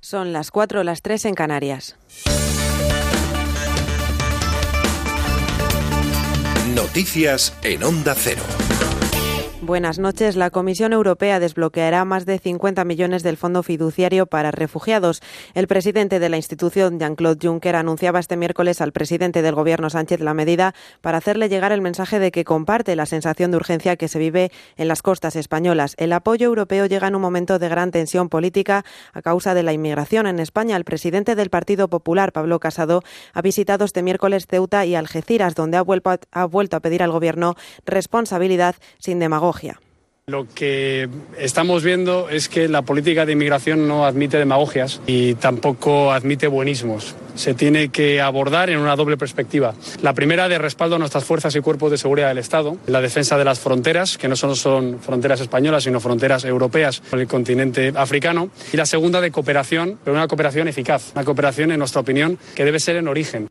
Son las 4 o las 3 en Canarias. Noticias en Onda Cero. Buenas noches. La Comisión Europea desbloqueará más de 50 millones del Fondo Fiduciario para Refugiados. El presidente de la institución, Jean-Claude Juncker, anunciaba este miércoles al presidente del Gobierno, Sánchez, la medida para hacerle llegar el mensaje de que comparte la sensación de urgencia que se vive en las costas españolas. El apoyo europeo llega en un momento de gran tensión política a causa de la inmigración en España. El presidente del Partido Popular, Pablo Casado, ha visitado este miércoles Ceuta y Algeciras, donde ha vuelto a, ha vuelto a pedir al Gobierno responsabilidad sin demagogia. Lo que estamos viendo es que la política de inmigración no admite demagogias y tampoco admite buenismos. Se tiene que abordar en una doble perspectiva. La primera de respaldo a nuestras fuerzas y cuerpos de seguridad del Estado, la defensa de las fronteras, que no solo son fronteras españolas, sino fronteras europeas con el continente africano. Y la segunda de cooperación, pero una cooperación eficaz, una cooperación, en nuestra opinión, que debe ser en origen.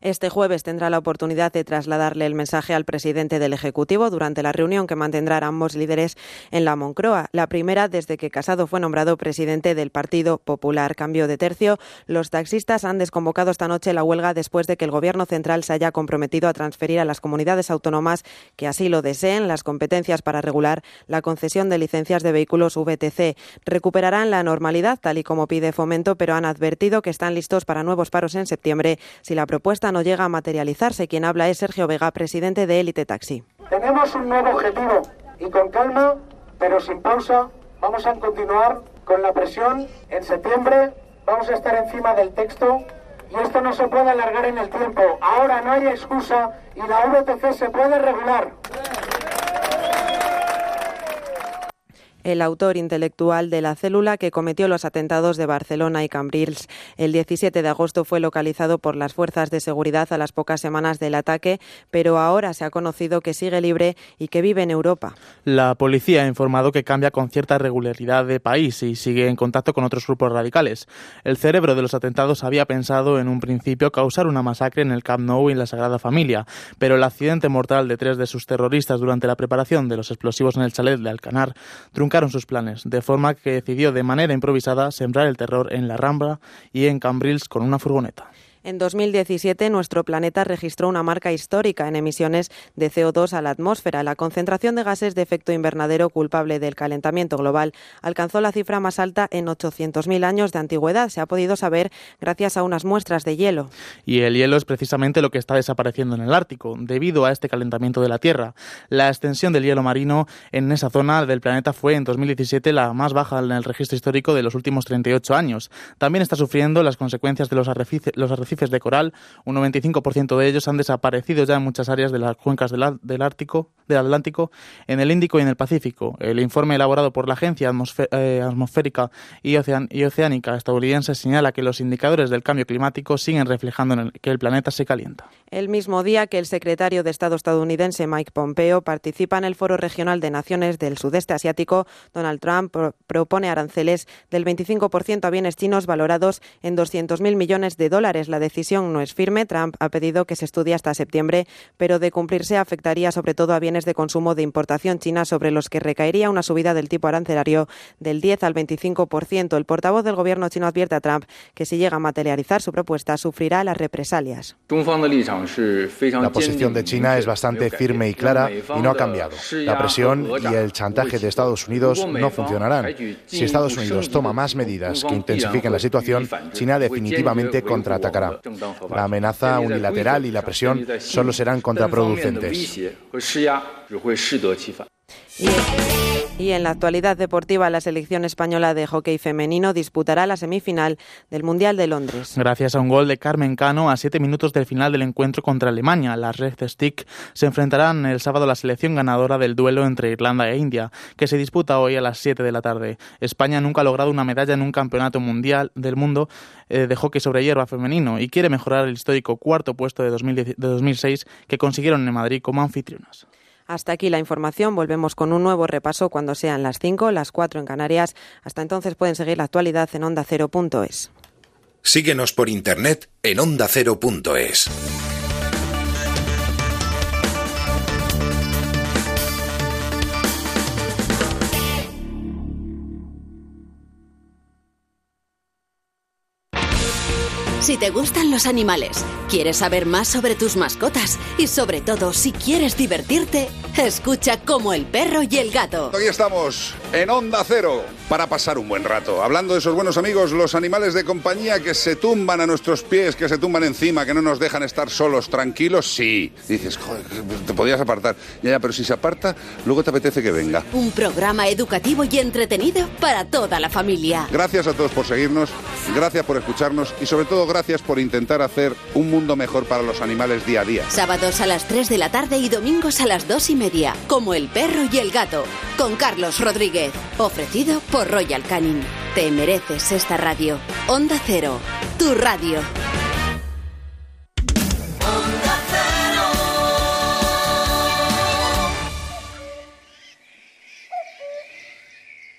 Este jueves tendrá la oportunidad de trasladarle el mensaje al presidente del Ejecutivo durante la reunión que mantendrán ambos líderes en la Moncloa. La primera desde que Casado fue nombrado presidente del Partido Popular. Cambio de tercio. Los taxistas han desconvocado esta noche la huelga después de que el Gobierno central se haya comprometido a transferir a las comunidades autónomas que así lo deseen las competencias para regular la concesión de licencias de vehículos VTC. Recuperarán la normalidad tal y como pide Fomento, pero han advertido que están listos para nuevos paros en septiembre si la propuesta no llega a materializarse. Quien habla es Sergio Vega, presidente de Élite Taxi. Tenemos un nuevo objetivo y con calma, pero sin pausa, vamos a continuar con la presión. En septiembre vamos a estar encima del texto y esto no se puede alargar en el tiempo. Ahora no hay excusa y la VTC se puede regular. El autor intelectual de la célula que cometió los atentados de Barcelona y Cambrils. El 17 de agosto fue localizado por las fuerzas de seguridad a las pocas semanas del ataque, pero ahora se ha conocido que sigue libre y que vive en Europa. La policía ha informado que cambia con cierta regularidad de país y sigue en contacto con otros grupos radicales. El cerebro de los atentados había pensado en un principio causar una masacre en el Camp Nou y en la Sagrada Familia, pero el accidente mortal de tres de sus terroristas durante la preparación de los explosivos en el chalet de Alcanar truncaron sus planes, de forma que decidió de manera improvisada sembrar el terror en la Rambla y en Cambrils con una furgoneta. En 2017, nuestro planeta registró una marca histórica en emisiones de CO2 a la atmósfera. La concentración de gases de efecto invernadero culpable del calentamiento global alcanzó la cifra más alta en 800.000 años de antigüedad. Se ha podido saber gracias a unas muestras de hielo. Y el hielo es precisamente lo que está desapareciendo en el Ártico, debido a este calentamiento de la Tierra. La extensión del hielo marino en esa zona del planeta fue en 2017 la más baja en el registro histórico de los últimos 38 años. También está sufriendo las consecuencias de los arrecifes, los arrecifes de coral, un 95% de ellos han desaparecido ya en muchas áreas de las cuencas del, Ártico, del Atlántico, en el Índico y en el Pacífico. El informe elaborado por la Agencia eh, Atmosférica y, Oceánica estadounidense señala que los indicadores del cambio climático siguen reflejando en que el planeta se calienta. El mismo día que el secretario de Estado estadounidense Mike Pompeo participa en el Foro Regional de Naciones del Sudeste Asiático, Donald Trump pro propone aranceles del 25% a bienes chinos valorados en 200.000 millones de dólares. La decisión no es firme. Trump ha pedido que se estudie hasta septiembre, pero de cumplirse afectaría sobre todo a bienes de consumo de importación china sobre los que recaería una subida del tipo arancelario del 10 al 25%. El portavoz del gobierno chino advierte a Trump que si llega a materializar su propuesta sufrirá las represalias. La posición de China es bastante firme y clara y no ha cambiado. La presión y el chantaje de Estados Unidos no funcionarán. Si Estados Unidos toma más medidas que intensifiquen la situación, China definitivamente contraatacará. La amenaza unilateral y la presión solo serán contraproducentes. Y en la actualidad deportiva, la selección española de hockey femenino disputará la semifinal del Mundial de Londres. Gracias a un gol de Carmen Cano a siete minutos del final del encuentro contra Alemania, las Red Stick se enfrentarán el sábado a la selección ganadora del duelo entre Irlanda e India, que se disputa hoy a las 7 de la tarde. España nunca ha logrado una medalla en un campeonato mundial del mundo eh, de hockey sobre hierba femenino y quiere mejorar el histórico cuarto puesto de, 2010, de 2006 que consiguieron en Madrid como anfitrionas. Hasta aquí la información. Volvemos con un nuevo repaso cuando sean las 5, las 4 en Canarias. Hasta entonces pueden seguir la actualidad en ondacero.es. Síguenos por internet en ondacero.es. Si te gustan los animales, quieres saber más sobre tus mascotas y sobre todo si quieres divertirte, escucha como el perro y el gato. Hoy estamos en Onda Cero para pasar un buen rato. Hablando de esos buenos amigos, los animales de compañía que se tumban a nuestros pies, que se tumban encima, que no nos dejan estar solos, tranquilos, sí. Dices, joder, te podías apartar. Ya, ya, pero si se aparta, luego te apetece que venga. Un programa educativo y entretenido para toda la familia. Gracias a todos por seguirnos, gracias por escucharnos y sobre todo gracias por intentar hacer un mundo mejor para los animales día a día. Sábados a las 3 de la tarde y domingos a las 2 y media, como el perro y el gato, con Carlos Rodríguez, ofrecido por Royal Canin. Te mereces esta radio. Onda Cero, tu radio.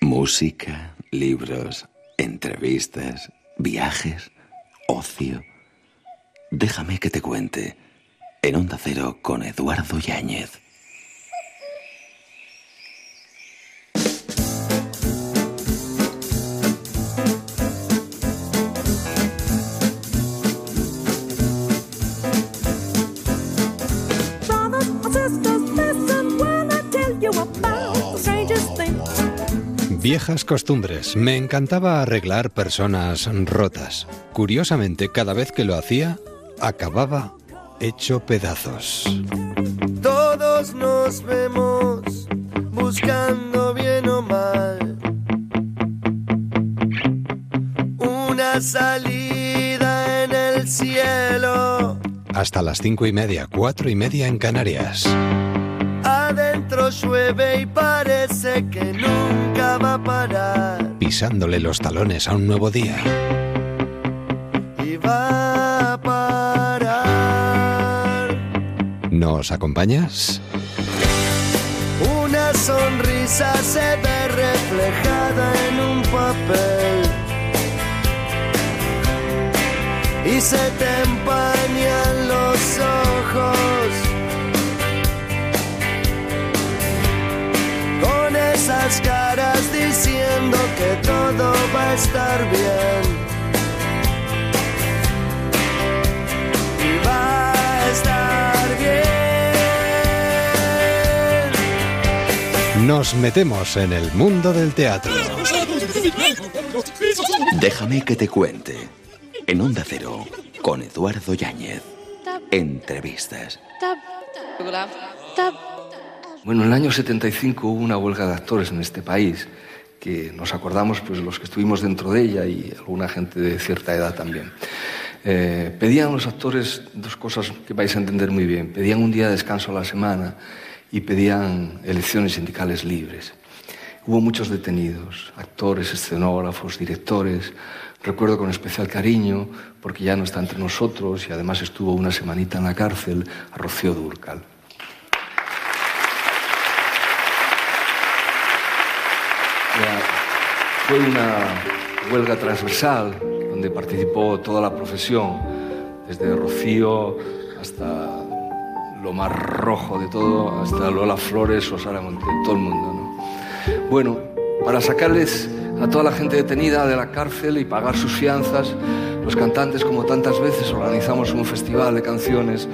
Música, libros, entrevistas, viajes, ocio. Déjame que te cuente. En Onda Cero con Eduardo Yáñez. Viejas costumbres. Me encantaba arreglar personas rotas. Curiosamente, cada vez que lo hacía, acababa hecho pedazos. Todos nos vemos buscando bien o mal una salida en el cielo. Hasta las cinco y media, cuatro y media en Canarias. Adentro llueve y parece que nunca va a parar. Pisándole los talones a un nuevo día. Y va a parar. ¿Nos acompañas? Una sonrisa se ve reflejada en un papel. Y se te empañan los ojos. Con esas caras diciendo que todo va a estar bien. Y va a estar bien. Nos metemos en el mundo del teatro. Déjame que te cuente. En Onda Cero con Eduardo Yáñez. Entrevistas. Bueno, en el año 75 hubo una huelga de actores en este país que nos acordamos pues los que estuvimos dentro de ella y alguna gente de cierta edad también. Eh, pedían los actores dos cosas que vais a entender muy bien. Pedían un día de descanso a la semana y pedían elecciones sindicales libres. Hubo muchos detenidos, actores, escenógrafos, directores. Recuerdo con especial cariño, porque ya no está entre nosotros y además estuvo una semanita en la cárcel, a Rocío Durcal. Fue una huelga transversal donde participó toda la profesión, desde Rocío hasta lo más rojo de todo, hasta Lola Flores o Sara Montiel, todo el mundo. ¿no? Bueno, para sacarles a toda la gente detenida de la cárcel y pagar sus fianzas, los cantantes, como tantas veces, organizamos un festival de canciones,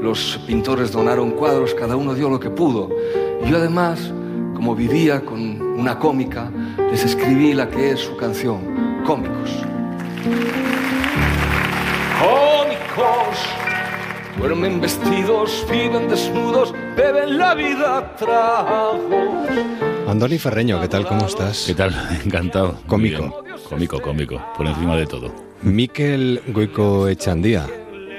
los pintores donaron cuadros, cada uno dio lo que pudo. Y yo además, como vivía con una cómica, les escribí la que es su canción, Cómicos. Cómicos, duermen vestidos, viven desnudos, beben la vida tragos. Andoni Ferreño, ¿qué tal? ¿Cómo estás? ¿Qué tal? Encantado. Cómico. Cómico, cómico, por encima de todo. Miquel Goico Echandía,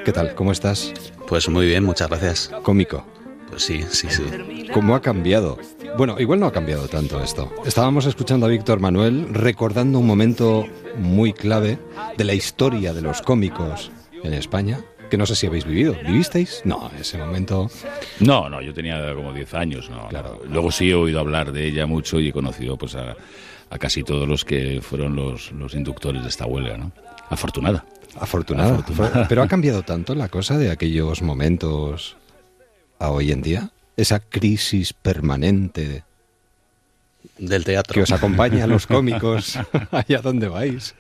¿qué tal? ¿Cómo estás? Pues muy bien, muchas gracias. Cómico. Pues sí, sí, sí. ¿Cómo ha cambiado? Bueno, igual no ha cambiado tanto esto. Estábamos escuchando a Víctor Manuel recordando un momento muy clave de la historia de los cómicos en España, que no sé si habéis vivido. ¿Vivisteis? No, ese momento... No, no, yo tenía como 10 años, ¿no? Claro. Luego sí he oído hablar de ella mucho y he conocido pues a, a casi todos los que fueron los, los inductores de esta huelga, ¿no? Afortunada. Afortunada. Afortunada. Pero ha cambiado tanto la cosa de aquellos momentos a hoy en día. Esa crisis permanente del teatro. que os acompaña a los cómicos. Allá donde vais.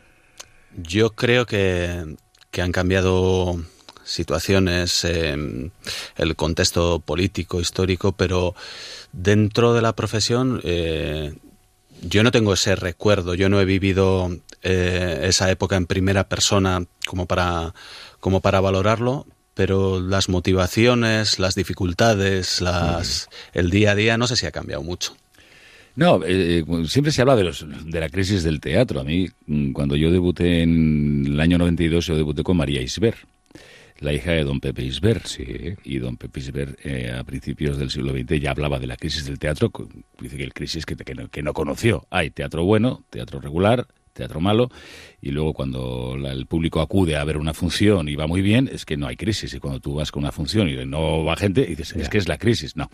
Yo creo que, que han cambiado situaciones, em, el contexto político, histórico, pero dentro de la profesión eh, yo no tengo ese recuerdo, yo no he vivido eh, esa época en primera persona como para, como para valorarlo, pero las motivaciones, las dificultades, las, el día a día, no sé si ha cambiado mucho. No, eh, siempre se habla de, los, de la crisis del teatro. A mí, mm, cuando yo debuté en el año 92, yo debuté con María Isber la hija de don Pepe Isber. Sí. Y don Pepe Isber, eh, a principios del siglo XX, ya hablaba de la crisis del teatro. Dice que el crisis que, que no conoció. Hay teatro bueno, teatro regular, teatro malo, y luego cuando el público acude a ver una función y va muy bien, es que no hay crisis. Y cuando tú vas con una función y no va gente, dices, es que es la crisis. No,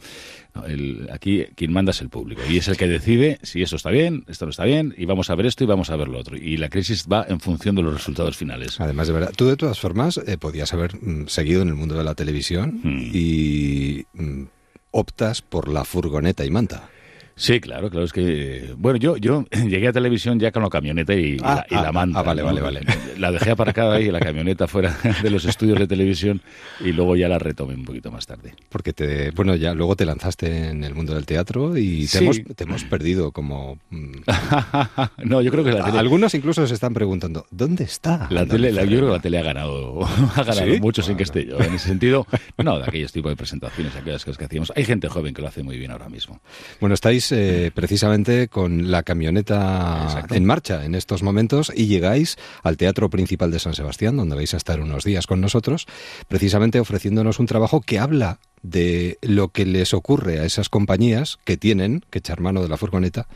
aquí quien manda es el público y es el que decide si eso está bien, esto no está bien, y vamos a ver esto y vamos a ver lo otro. Y la crisis va en función de los resultados finales. Además, de verdad, tú de todas formas eh, podías haber mm, seguido en el mundo de la televisión hmm. y mm, optas por la furgoneta y manta. Sí, claro, claro, es que... Bueno, yo, yo llegué a televisión ya con la camioneta y, la, y la, ah, manta. Ah, vale, vale, vale. La dejé aparcada ahí, la camioneta fuera de los estudios de televisión y luego ya la retomé un poquito más tarde. Porque, te, bueno, ya luego te lanzaste en el mundo del teatro y te, hemos, te hemos perdido como... No, yo creo que la tele... Algunos incluso se están preguntando, ¿dónde está? La tele, yo creo que la tele ha ganado, ha ganado mucho sin que esté yo. En ese sentido, no, de aquellos tipos de presentaciones, aquellas cosas que hacíamos. Hay gente joven que lo hace muy bien ahora mismo. Bueno, estáis eh, precisamente con la camioneta en marcha en estos momentos y llegáis al Teatro Principal de San Sebastián, donde vais a estar unos días con nosotros, precisamente ofreciéndonos un trabajo que habla de lo que les ocurre a esas compañías que tienen que echar mano de la furgoneta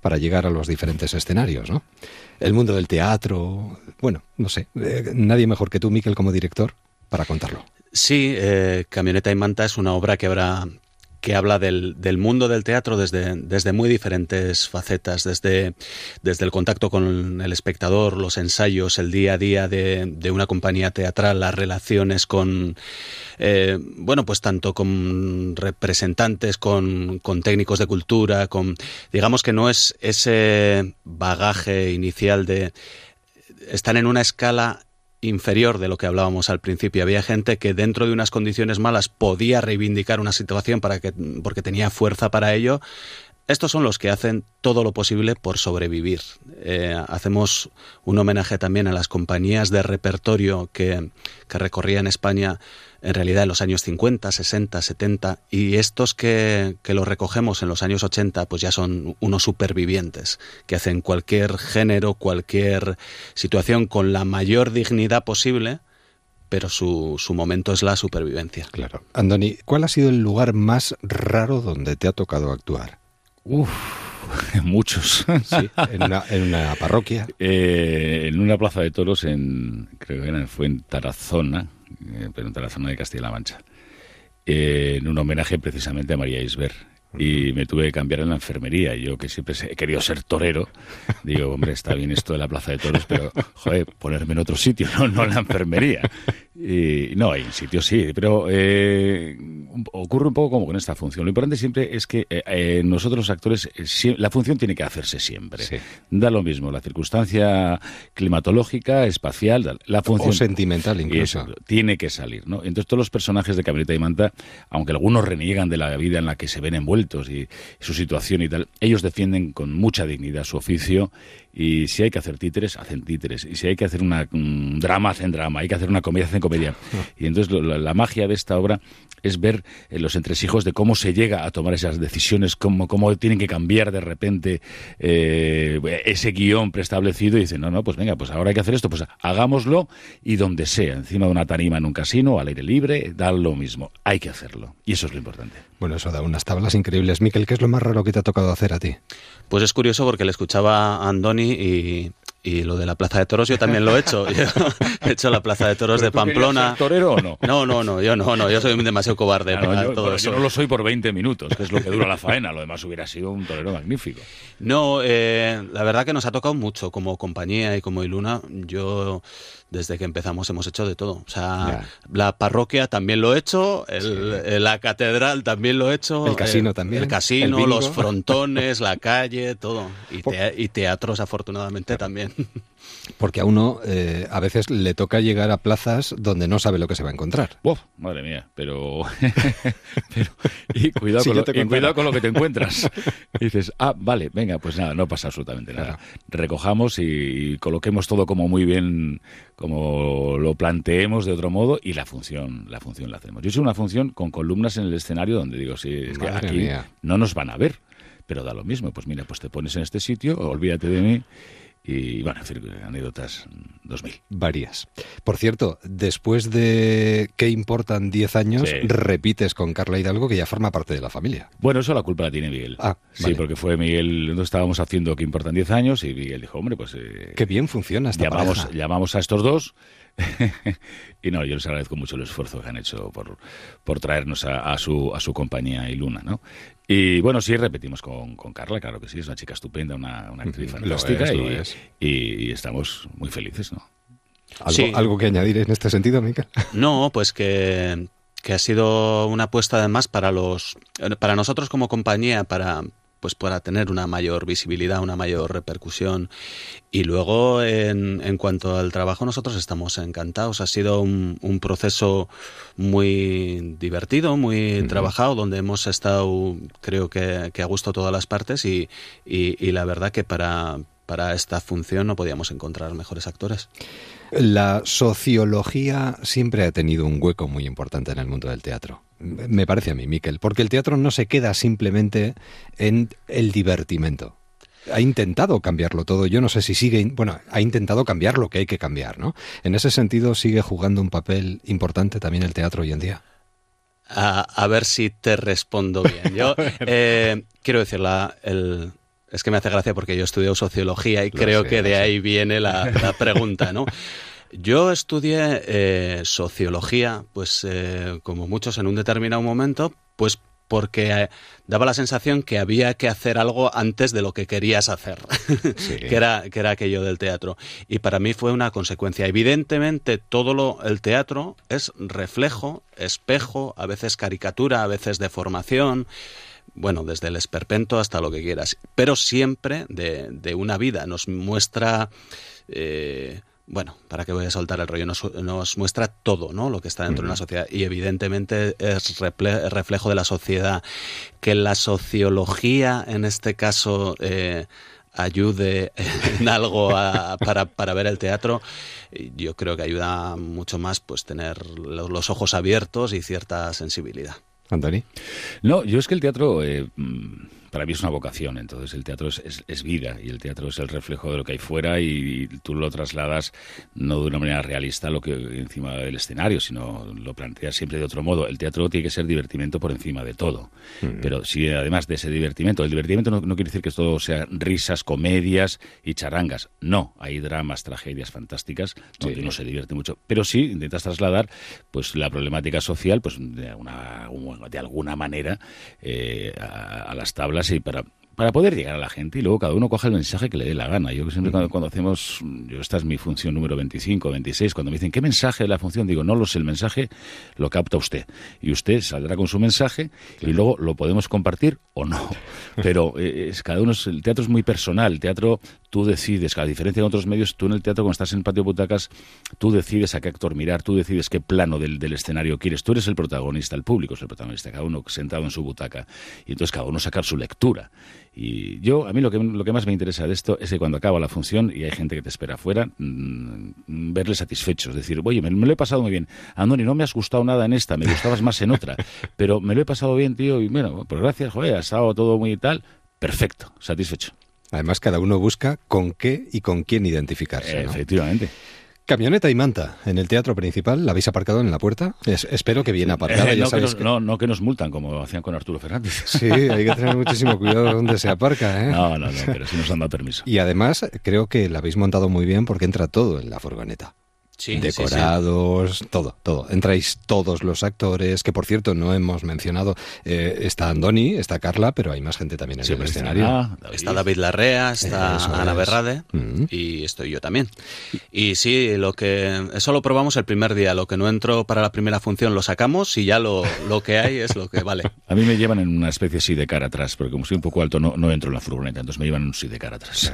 para llegar a los diferentes escenarios, ¿no? El mundo del teatro, bueno, no sé, eh, nadie mejor que tú, Miquel, como director, para contarlo. Sí, eh, Camioneta y Manta es una obra que habrá que habla del, del, mundo del teatro desde, desde muy diferentes facetas, desde, desde el contacto con el espectador, los ensayos, el día a día de, de una compañía teatral, las relaciones con, eh, bueno, pues tanto con representantes, con, con técnicos de cultura, con, digamos que no es ese bagaje inicial de, están en una escala inferior de lo que hablábamos al principio. Había gente que dentro de unas condiciones malas podía reivindicar una situación para que, porque tenía fuerza para ello. Estos son los que hacen todo lo posible por sobrevivir. Eh, hacemos un homenaje también a las compañías de repertorio que, que recorrían España en realidad en los años 50, 60, 70 y estos que, que los recogemos en los años 80 pues ya son unos supervivientes que hacen cualquier género, cualquier situación con la mayor dignidad posible pero su, su, momento es la supervivencia. Claro. Andoni, ¿cuál ha sido el lugar más raro donde te ha tocado actuar? Uf, muchos. Sí, en, una, en una parroquia. Eh, en una plaza de toros, en, creo que era, fue en Tarazona, eh, pero en la zona de Castilla-La Mancha, eh, en un homenaje precisamente a María Isber. Y me tuve que cambiar en la enfermería. Yo, que siempre he querido ser torero, digo, hombre, está bien esto de la plaza de toros, pero, joder, ponerme en otro sitio, no, no en la enfermería. Y, no, hay sitios sí, pero eh, ocurre un poco como con esta función. Lo importante siempre es que eh, eh, nosotros los actores, la función tiene que hacerse siempre. Da lo mismo la circunstancia climatológica, espacial, la función... O sentimental incluso. tiene que salir, ¿no? Entonces todos los personajes de Camioneta y Manta, aunque algunos reniegan de la vida en la que se ven envueltos y su situación y tal, ellos defienden con mucha dignidad su oficio y si hay que hacer títeres, hacen títeres. Y si hay que hacer una, un drama, hacen drama. Hay que hacer una comedia, hacen comedia. Y entonces la, magia de esta obra es ver eh, los entresijos de cómo se llega a tomar esas decisiones, cómo, cómo tienen que cambiar de repente eh, ese guion preestablecido y dicen, no, no, pues venga, pues ahora hay que hacer esto, pues hagámoslo y donde sea, encima de una tarima en un casino, al aire libre, da lo mismo. Hay que hacerlo. Y eso es lo importante. Bueno, eso da unas tablas increíbles. Miquel, ¿qué es lo más raro que te ha tocado hacer a ti? Pues es curioso porque le escuchaba a Andoni y, y lo de la Plaza de Toros yo también lo he hecho. he hecho la Plaza de Toros de Pamplona. Ser torero o no? No, no, no, yo no, no, yo soy demasiado cobarde para yo, todo eso. Yo no lo soy por 20 minutos, que es lo que dura la faena, lo demás hubiera sido un torero magnífico. No, eh, la verdad que nos ha tocado mucho como compañía y como Iluna. Yo desde que empezamos hemos hecho de todo. O sea, la parroquia también lo he hecho, el, la catedral también lo he hecho. El casino también. El casino, los frontones, la calle, todo. Y, y teatros, afortunadamente, también. Porque a uno eh, a veces le toca llegar a plazas donde no sabe lo que se va a encontrar. Uf, madre mía, pero... y, cuidado, con lo, cuidado, con lo, que te encuentras. y dices, ah, vale, venga, pues nada, no pasa absolutamente nada. Recojamos y, coloquemos todo como muy bien, como lo planteemos de otro modo y la función, la función la hacemos. Yo hice una función con columnas en el escenario donde digo, sí, es que aquí no nos van a ver, pero da lo mismo. Pues mira, pues te pones en este sitio, olvídate de mí y bueno, anécdotas 2000. Varias. Por cierto, después de ¿Qué importan 10 años? Repites con Carla Hidalgo que ya forma parte de la familia. Bueno, eso la culpa la tiene Miguel. Ah, sí, porque fue Miguel, no estábamos haciendo ¿Qué importan 10 años? Y Miguel dijo, hombre, pues... Eh, Qué bien funciona esta llamamos, llamamos a estos dos y no, yo les agradezco mucho el esfuerzo que han hecho por, por traernos a, su, a su compañía y Luna, ¿no? Y bueno, sí, repetimos con, con, Carla, claro que sí, es una chica estupenda, una, una actriz fantástica y, estamos muy felices, ¿no? ¿Algo, ¿Algo que añadir en este sentido, Mica? No, pues que, que ha sido una apuesta además para los para nosotros como compañía, para pues para tener una mayor visibilidad, una mayor repercusión. Y luego, en, en cuanto al trabajo, nosotros estamos encantados. Ha sido un, un proceso muy divertido, muy trabajado, donde hemos estado, creo que, que, a gusto todas las partes y, y, y la verdad que para, para esta función no podíamos encontrar mejores actores. La sociología siempre ha tenido un hueco muy importante en el mundo del teatro. Me parece a mí, Miquel, porque el teatro no se queda simplemente en el divertimento. Ha intentado cambiarlo todo. Yo no sé si sigue, bueno, ha intentado cambiar lo que hay que cambiar, ¿no? En ese sentido, sigue jugando un papel importante también el teatro hoy en día. A, ver si te respondo bien. Yo eh, quiero decir, el, es que me hace gracia porque yo he estudiado sociología y creo que de ahí viene la, pregunta, ¿no? Yo estudié eh, sociología, pues eh, como muchos en un determinado momento, pues porque eh, daba la sensación que había que hacer algo antes de lo que querías hacer, que, era, que era aquello del teatro. Y para mí fue una consecuencia. Evidentemente, todo lo, el teatro es reflejo, espejo, a veces caricatura, a veces deformación bueno, desde el esperpento hasta lo que quieras, pero siempre de, de una vida. Nos muestra, eh, bueno, ¿para qué voy a soltar el rollo? Nos, nos muestra todo, ¿no? Lo que está dentro de una sociedad. Y evidentemente es reflejo de la sociedad. Que la sociología, en este caso, eh, ayude en algo para, para, ver el teatro, yo creo que ayuda mucho más pues tener los ojos abiertos y cierta sensibilidad. Antoni. No, yo es que el teatro eh, mm, para mí es una vocación, entonces el teatro es, vida y el teatro es el reflejo de lo que hay fuera y, tú lo trasladas no de una manera realista lo que encima del escenario, sino lo planteas siempre de otro modo. El teatro tiene que ser divertimento por encima de todo, mm. pero si además de ese divertimento, el divertimento no, quiere decir que todo sea risas, comedias y charangas, no, hay dramas, tragedias fantásticas donde uno se divierte mucho, pero sí intentas trasladar pues la problemática social pues de alguna, de alguna manera eh, a las tablas y para para poder llegar a la gente y luego cada uno coja el mensaje que le dé la gana. Yo siempre cuando, hacemos, yo esta es mi función número 25, 26, cuando me dicen, ¿qué mensaje de la función? Digo, no lo sé, el mensaje lo capta usted. Y usted saldrá con su mensaje y luego lo podemos compartir o no. Pero eh, es, cada uno, el teatro es muy personal, el teatro tú decides, a diferencia de otros medios, tú en el teatro cuando estás en el patio de butacas, tú decides a qué actor mirar, tú decides qué plano del, escenario quieres, tú eres el protagonista, el público es el protagonista, cada uno sentado en su butaca. Y entonces cada uno sacar su lectura. Y yo, a mí lo que, más me interesa de esto es que cuando acaba la función y hay gente que te espera afuera, mm, verle satisfechos, decir, oye, me, lo he pasado muy bien. Andoni, no me has gustado nada en esta, me gustabas más en otra, pero me lo he pasado bien, tío, y bueno, pues gracias, joder, ha estado todo muy tal, perfecto, satisfecho. Además, cada uno busca con qué y con quién identificarse. Efectivamente. Camioneta y manta en el teatro principal, ¿la habéis aparcado en la puerta? espero que bien aparcada. no, que nos, no, que nos multan como hacían con Arturo Fernández. Sí, hay que tener muchísimo cuidado donde se aparca. ¿eh? No, no, no, pero sí nos han dado permiso. Y además creo que la habéis montado muy bien porque entra todo en la furgoneta. Decorados, todo, todo. Entráis todos los actores, que por cierto no hemos mencionado. Eh, está Andoni, está Carla, pero hay más gente también en el escenario. Está David Larrea, está Ana Berrade mm. y estoy yo también. Y sí, lo que eso lo probamos el primer día. Lo que no entro para la primera función lo sacamos y ya lo, lo que hay es lo que vale. A mí me llevan en una especie así de cara atrás, porque como soy un poco alto no, no entro en la furgoneta, entonces me llevan así de cara atrás.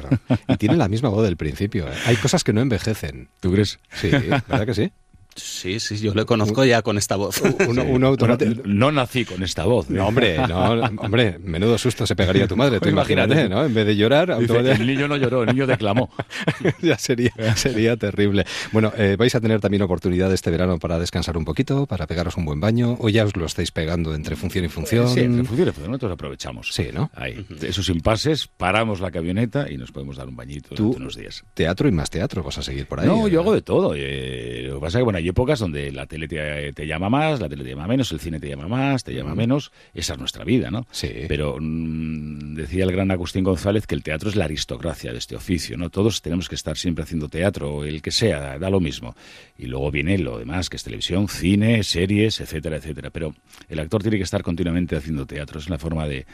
Y tiene la misma voz del principio. ¿eh? Hay cosas que no envejecen. ¿Tú crees? Sí. ¿Verdad que sí? Sí, sí, yo le conozco ya con esta voz. no nací con esta voz. ¿eh? No, hombre, no, hombre, menudo susto se pegaría tu madre. Tú imagínate, ¿no? En vez de llorar, el niño no lloró, el niño declamó. ya sería, sería terrible. Bueno, eh, vais a tener también oportunidad este verano para descansar un poquito, para pegaros un buen baño, o ya os lo estáis pegando entre función y función. Sí, entre función y función, nosotros aprovechamos. Sí, ¿no? Ahí, esos impases, paramos la camioneta y nos podemos dar un bañito Tú, unos días. Teatro y más teatro, vas a seguir por ahí. No, yo hago de todo. Eh, lo que pasa es que, bueno, hay épocas donde la tele te, llama más, la tele te llama menos, el cine te llama más, te llama menos. Esa es nuestra vida, ¿no? Sí. Pero mm, decía el gran Agustín González que el teatro es la aristocracia de este oficio, ¿no? Todos tenemos que estar siempre haciendo teatro, el que sea, da lo mismo. Y luego viene lo demás, que es televisión, cine, series, etcétera, etcétera. Pero el actor tiene que estar continuamente haciendo teatro. Es la forma de,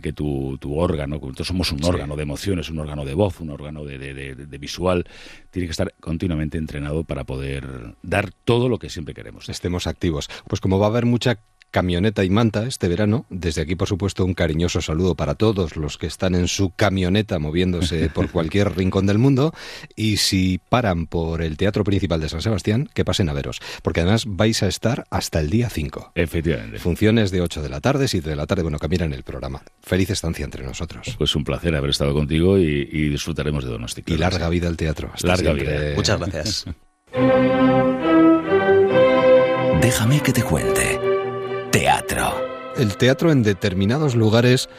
que tu, órgano, todos somos un órgano de emociones, un órgano de voz, un órgano de, de visual, tiene que estar continuamente entrenado para poder dar todo lo que siempre queremos. Estemos activos. Pues como va a haber mucha camioneta y manta este verano. Desde aquí, por supuesto, un cariñoso saludo para todos los que están en su camioneta moviéndose por cualquier rincón del mundo. Y si paran por el Teatro Principal de San Sebastián, que pasen a veros. Porque además vais a estar hasta el día 5. Efectivamente. Funciones de 8 de la tarde, 7 de la tarde, bueno, cambian el programa. Feliz estancia entre nosotros. Pues un placer haber estado contigo y, disfrutaremos de Donosti. Y larga vida al teatro. larga vida. Muchas gracias. Déjame que te cuente. Teatro. El teatro en determinados lugares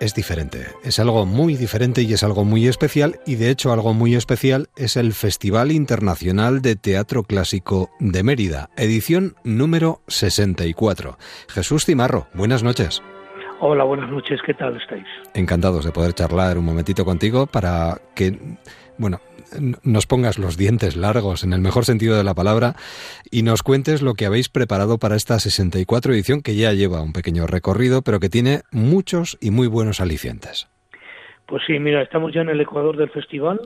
es diferente. Es algo muy diferente y es algo muy especial. Y de hecho algo muy especial es el Festival Internacional de Teatro Clásico de Mérida, edición número 64. Jesús Cimarro, buenas noches. Hola, buenas noches. ¿Qué tal estáis? Encantados de poder charlar un momentito contigo para que, bueno, nos pongas los dientes largos en el mejor sentido de la palabra y nos cuentes lo que habéis preparado para esta 64 edición que ya lleva un pequeño recorrido, pero que tiene muchos y muy buenos alicientes. Pues sí, mira, estamos ya en el Ecuador del festival.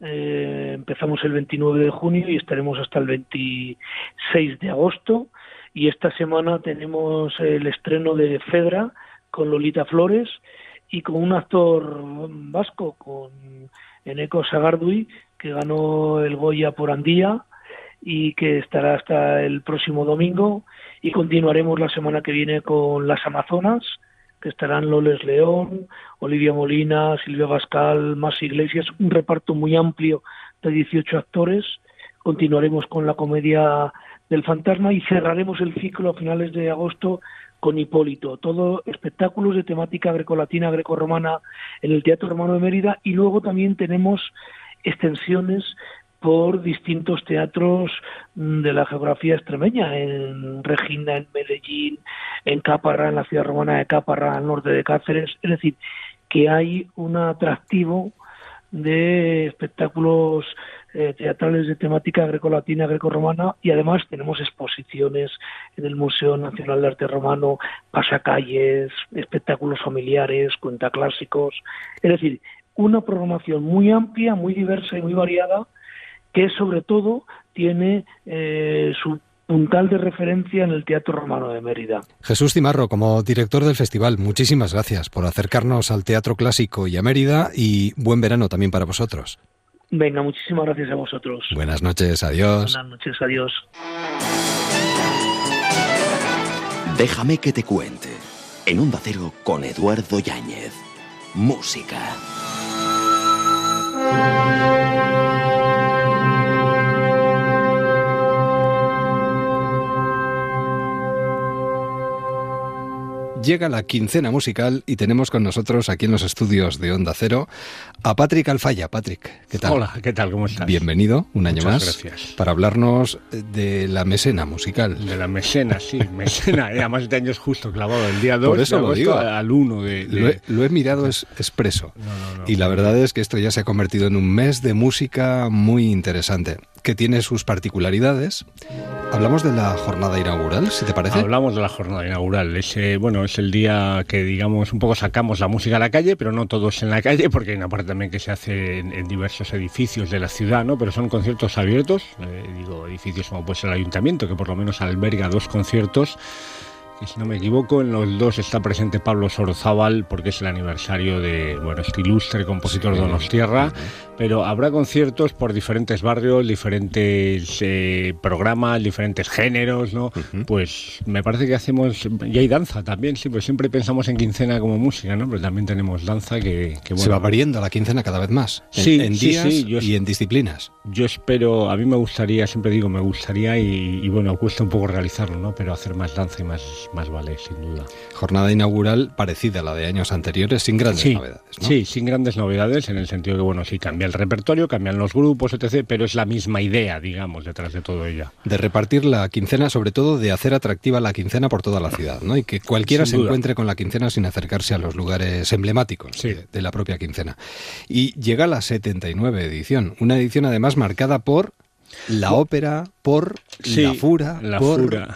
Eh, empezamos el 29 de junio y estaremos hasta el 26 de agosto. Y esta semana tenemos el estreno de Fedra con Lolita Flores y con un actor vasco, con Eneco Sagardui, que ganó el Goya por Andía y que estará hasta el próximo domingo y continuaremos la semana que viene con las Amazonas que estarán Loles León, Olivia Molina, Silvia Pascal, Más Iglesias, un reparto muy amplio de 18 actores. Continuaremos con la comedia del fantasma y cerraremos el ciclo a finales de agosto con Hipólito. Todo espectáculos de temática grecolatina, grecorromana en el Teatro Romano de Mérida y luego también tenemos extensiones por distintos teatros mm, de la geografía extremeña, en Regina, en Medellín, en Caparra, en la ciudad romana de Caparra, al norte de Cáceres. Es decir, que hay un atractivo de espectáculos eh, teatrales de temática grecolatina, grecorromana y además tenemos exposiciones en el Museo Nacional de Arte Romano, pasacalles, espectáculos familiares, cuentaclásicos. Es decir, una programación muy amplia, muy diversa y muy variada, que sobre todo tiene eh, su puntal de referencia en el Teatro Romano de Mérida. Jesús Cimarro, como director del festival, muchísimas gracias por acercarnos al teatro clásico y a Mérida y buen verano también para vosotros. Venga, muchísimas gracias a vosotros. Buenas noches, adiós. Buenas noches, adiós. Déjame que te cuente. En Onda Cero con Eduardo Yáñez. Música. Llega la quincena musical y tenemos con nosotros aquí en los estudios de Onda Cero a Patrick Alfaya. Patrick, ¿qué tal? Hola, ¿qué tal? ¿Cómo estás? Bienvenido un año más. gracias. Para hablarnos de la mesena musical. De la mesena, sí, mesena. Eh, además este año es justo clavado el día 2 Por eso lo digo. al 1 de... Lo, he, mirado es, expreso. y la verdad es que esto ya se ha convertido en un mes de música muy interesante. Que tiene sus particularidades. Hablamos de la jornada inaugural, si te parece. Hablamos de la jornada inaugural. Ese, bueno, es el día que, digamos, un poco sacamos la música a la calle, pero no todos en la calle, porque hay una parte también que se hace en, diversos edificios de la ciudad, ¿no? Pero son conciertos abiertos, eh, digo, edificios como puede ser el ayuntamiento, que por lo menos alberga dos conciertos si no me equivoco, en los dos está presente Pablo Sorozábal, porque es el aniversario de, bueno, este ilustre compositor de Donostierra, pero habrá conciertos por diferentes barrios, diferentes eh, programas, diferentes géneros, ¿no? Pues me parece que hacemos, y hay danza también, sí, pues siempre pensamos en quincena como música, ¿no? Pero también tenemos danza que, Se va variando la quincena cada vez más, en, días y en disciplinas. Yo espero, a mí me gustaría, siempre digo, me gustaría, y, y bueno, cuesta un poco realizarlo, ¿no? Pero hacer más danza y más más vale, sin duda. Jornada inaugural parecida a la de años anteriores, sin grandes novedades. Sí, sin grandes novedades, en el sentido que, bueno, sí, cambia el repertorio, cambian los grupos, etc., pero es la misma idea, digamos, detrás de todo ello. De repartir la quincena, sobre todo de hacer atractiva la quincena por toda la ciudad, ¿no? Y que cualquiera se encuentre con la quincena sin acercarse a los lugares emblemáticos de, de la propia quincena. Y llega la 79 edición, una edición además marcada por la ópera, por la fura. La fura.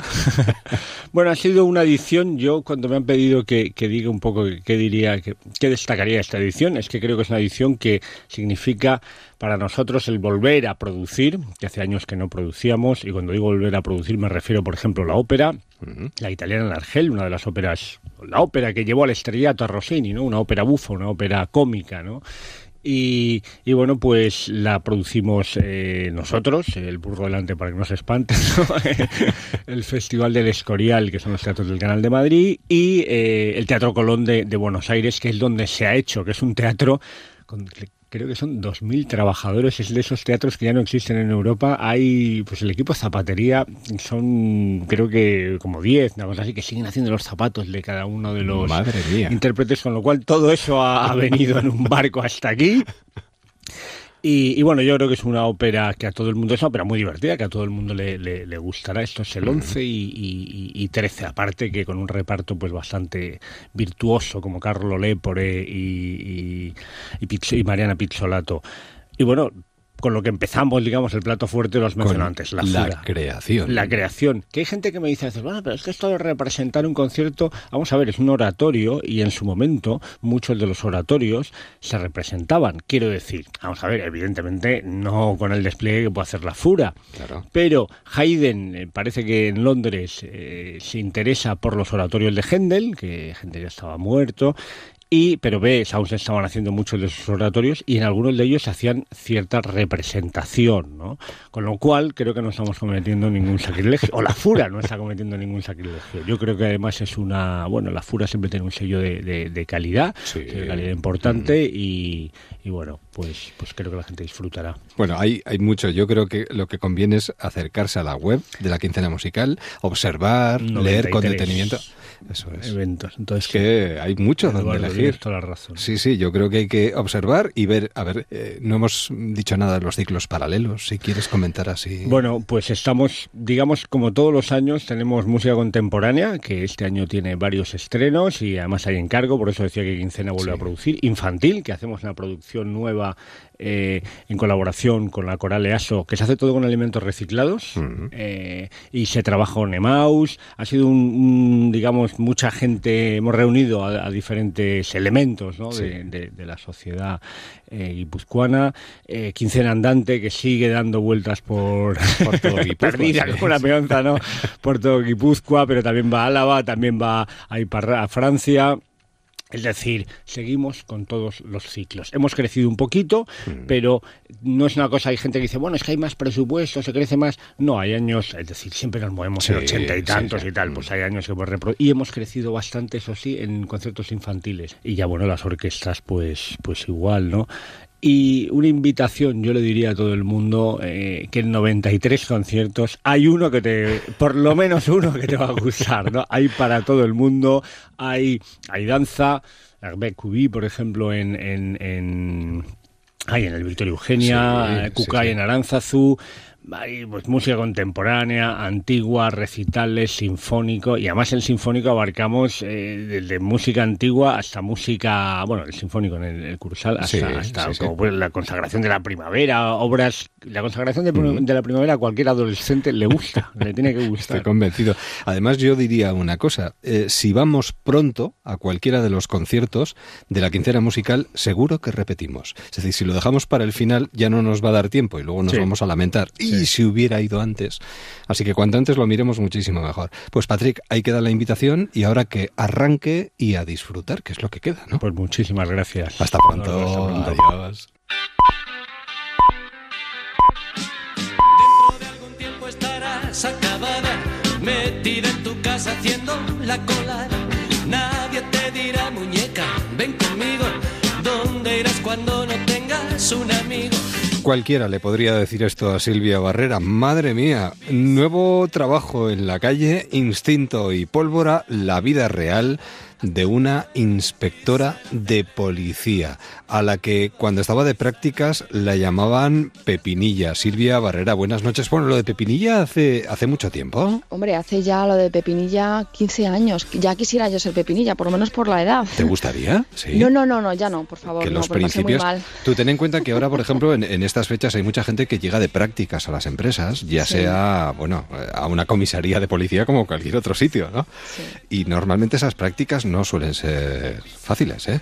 bueno, ha sido una edición, yo cuando me han pedido que, diga un poco qué diría, qué destacaría esta edición, es que creo que es una edición que significa para nosotros el volver a producir, que hace años que no producíamos, y cuando digo volver a producir me refiero, por ejemplo, a la ópera, la italiana en Argel, una de las óperas, la ópera que llevó al estrellato a Rossini, ¿no? Una ópera bufa, una ópera cómica, ¿no? Y, bueno, pues la producimos eh, nosotros, el burro delante para que no se espanten, el Festival del Escorial, que son los teatros del Canal de Madrid, y eh, el Teatro Colón de, de, Buenos Aires, que es donde se ha hecho, que es un teatro con, creo que son 2.000 trabajadores, es de esos teatros que ya no existen en Europa. Hay, pues el equipo zapatería, son creo que como 10, una cosa así, que siguen haciendo los zapatos de cada uno de los intérpretes, con lo cual todo eso ha venido en un barco hasta aquí. Y, bueno, yo creo que es una ópera que a todo el mundo, es una ópera muy divertida, que a todo el mundo le, le, gustará. Esto es el 11 y, y, 13, aparte que con un reparto pues bastante virtuoso como Carlo Lepore y, y, Mariana Pizzolato. Y bueno, con lo que empezamos, digamos, el plato fuerte, los mencioné antes, la, la creación. La creación. Que hay gente que me dice, bueno, pero es que esto de representar un concierto, vamos a ver, es un oratorio y en su momento muchos de los oratorios se representaban. Quiero decir, vamos a ver, evidentemente no con el despliegue que puede hacer la Fura, claro. pero Haydn eh, parece que en Londres eh, se interesa por los oratorios de Händel, que Händel ya estaba muerto, y, pero ves, aún se estaban haciendo muchos de esos oratorios y en algunos de ellos hacían cierta representación, ¿no? Con lo cual creo que no estamos cometiendo ningún sacrilegio, o la FURA no está cometiendo ningún sacrilegio. Yo creo que además es una, bueno, la FURA siempre tiene un sello de, de, calidad, de calidad importante y, y, bueno, pues, pues creo que la gente disfrutará. Bueno, hay, hay mucho. Yo creo que lo que conviene es acercarse a la web de la quincena musical, observar, leer con detenimiento. Eso es. Eventos. Entonces, que hay mucho donde elegir. Toda la razón. Sí, sí, yo creo que hay que observar y ver. A ver, eh, no hemos dicho nada de los ciclos paralelos, si quieres comentar así. Bueno, pues estamos, digamos, como todos los años, tenemos música contemporánea, que este año tiene varios estrenos y además hay encargo, por eso decía que Quincena vuelve a producir. Infantil, que hacemos una producción nueva eh, en colaboración con la Coral EASO, que se hace todo con alimentos reciclados eh, y se trabaja con EMAUS. Ha sido un, digamos, mucha gente, hemos reunido a, diferentes elementos de, la sociedad eh, guipuzcoana. Eh, quincena andante que sigue dando vueltas por, por todo Guipúzcoa. peonza, ¿no? por todo Guipúzcoa, pero también va a Álava, también va a, a Francia. Es decir, seguimos con todos los ciclos. Hemos crecido un poquito, mm. pero no es una cosa, hay gente que dice, bueno, es que hay más presupuesto, se crece más. No, hay años, es decir, siempre nos movemos en ochenta y tantos y tal, pues hay años que hemos Y hemos crecido bastante, eso sí, en conciertos infantiles. Y ya, bueno, las orquestas, pues, pues igual, ¿no? Y una invitación, yo le diría a todo el mundo eh, que en 93 conciertos hay uno que te, por lo menos uno que te va a gustar, ¿no? Hay para todo el mundo, hay, hay danza, Cubi, por ejemplo, en, en, en, hay en el Victoria Eugenia, sí, en Aranzazu, hay pues música contemporánea, antigua, recitales, sinfónico y además el sinfónico abarcamos eh, desde música antigua hasta música, bueno, el sinfónico en el, cursal hasta, como pues, la consagración de la primavera, obras, la consagración de, la primavera a cualquier adolescente le gusta, le tiene que gustar. Estoy convencido. Además yo diría una cosa, eh, si vamos pronto a cualquiera de los conciertos de la quincena musical, seguro que repetimos. Es decir, si lo dejamos para el final ya no nos va a dar tiempo y luego nos vamos a lamentar. Y si hubiera ido antes. Así que cuanto antes lo miremos muchísimo mejor. Pues Patrick, ahí queda la invitación y ahora que arranque y a disfrutar, que es lo que queda, ¿no? Pues muchísimas gracias. Hasta pronto. Adiós. Dentro de algún tiempo estarás acabada, metida en tu casa haciendo la cola. Nadie te dirá, muñeca, ven conmigo. ¿Dónde irás cuando no tengas un amigo? Cualquiera le podría decir esto a Silvia Barrera. Madre mía, nuevo trabajo en la calle, instinto y pólvora, la vida real de una inspectora de policía, a la que cuando estaba de prácticas la llamaban Pepinilla. Silvia Barrera, buenas noches. Bueno, lo de Pepinilla hace, hace mucho tiempo. Hombre, hace ya lo de Pepinilla 15 años. Ya quisiera yo ser Pepinilla, por lo menos por la edad. ¿Te gustaría? Sí. No, no, no, no ya no, por favor. Que los principios. Tú ten en cuenta que ahora, por ejemplo, en, estas fechas hay mucha gente que llega de prácticas a las empresas, ya sea, bueno, a una comisaría de policía como cualquier otro sitio, ¿no? Y normalmente esas prácticas no suelen ser fáciles, ¿eh?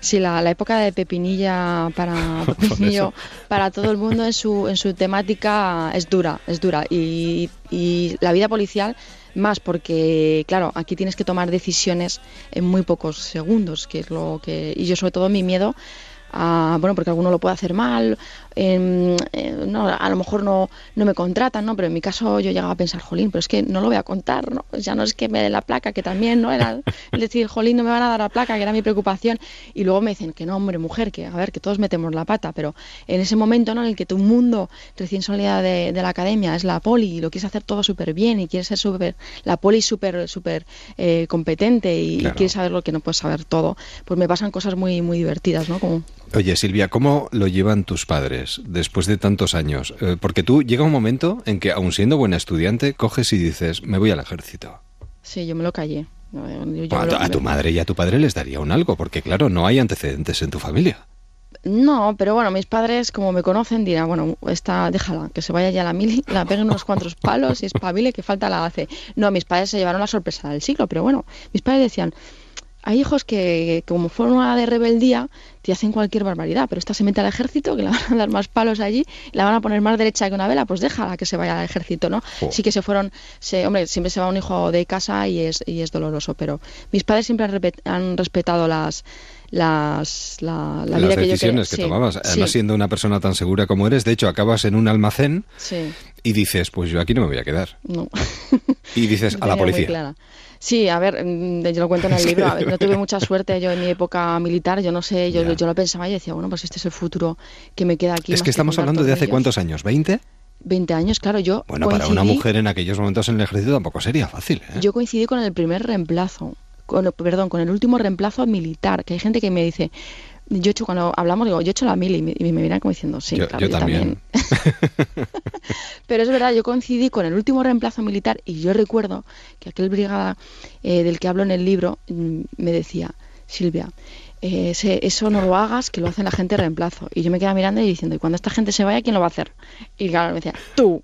Sí, la, época de Pepinilla para para todo el mundo en su, en su temática es dura, es dura. Y, y la vida policial más porque, claro, aquí tienes que tomar decisiones en muy pocos segundos, que es lo que... Y yo sobre todo mi miedo bueno, porque alguno lo puede hacer mal, eh, no, a lo mejor no, no me contratan, ¿no? Pero en mi caso yo llegaba a pensar, jolín, pero es que no lo voy a contar, ¿no? Ya no es que me den la placa, que también, ¿no? Era el decir, jolín, no me van a dar la placa, que era mi preocupación. Y luego me dicen que no, hombre, mujer, que a ver, que todos metemos la pata, pero en ese momento, ¿no? En el que tu mundo recién salida de, la academia es la poli y lo quieres hacer todo súper bien y quieres ser súper, la poli súper, súper eh, competente y, quieres saber lo que no puedes saber todo, pues me pasan cosas muy, muy divertidas, ¿no? Como... Oye, Silvia, ¿cómo lo llevan tus padres después de tantos años? Eh, porque tú llega un momento en que, aun siendo buena estudiante, coges y dices, me voy al ejército. Sí, yo me lo callé. a, tu madre y a tu padre les daría un algo, porque claro, no hay antecedentes en tu familia. No, pero bueno, mis padres, como me conocen, dirán, bueno, esta, déjala, que se vaya ya a la mili, la peguen unos cuantos palos y espabile, que falta la hace. No, mis padres se llevaron la sorpresa del siglo, pero bueno, mis padres decían, hay hijos que, como forma de rebeldía, te hacen cualquier barbaridad, pero esta se mete al ejército, que le van a dar más palos allí, la van a poner más derecha que una vela, pues déjala que se vaya al ejército, ¿no? Sí que se fueron, se, hombre, siempre se va un hijo de casa y es, y es doloroso, pero mis padres siempre han, respetado las las, la, las vida decisiones que, tomabas. Además, siendo una persona tan segura como eres, de hecho, acabas en un almacén y dices, pues yo aquí no me voy a quedar. No. Y dices, a la policía. Sí, a ver, mm, yo lo cuento en el libro, no tuve mucha suerte yo en mi época militar, yo no sé, yo, yo lo pensaba y decía, bueno, pues este es el futuro que me queda aquí. Es que estamos hablando de hace cuántos años, ¿20? 20 años, claro, yo Bueno, para una mujer en aquellos momentos en el ejército tampoco sería fácil. ¿eh? Yo coincidí con el primer reemplazo, con, perdón, con el último reemplazo militar, que hay gente que me dice, yo hecho, cuando hablamos, digo, yo he hecho la mil y me, miran como diciendo, sí, yo, claro, también. Pero es verdad, yo coincidí con el último reemplazo militar y yo recuerdo que aquel brigada eh, del que hablo en el libro mm, me decía, Silvia, eh, eso no lo hagas, que lo hace la gente reemplazo. Y yo me quedaba mirando y diciendo, ¿y cuando esta gente se vaya, quién lo va a hacer? Y claro, me decía, tú.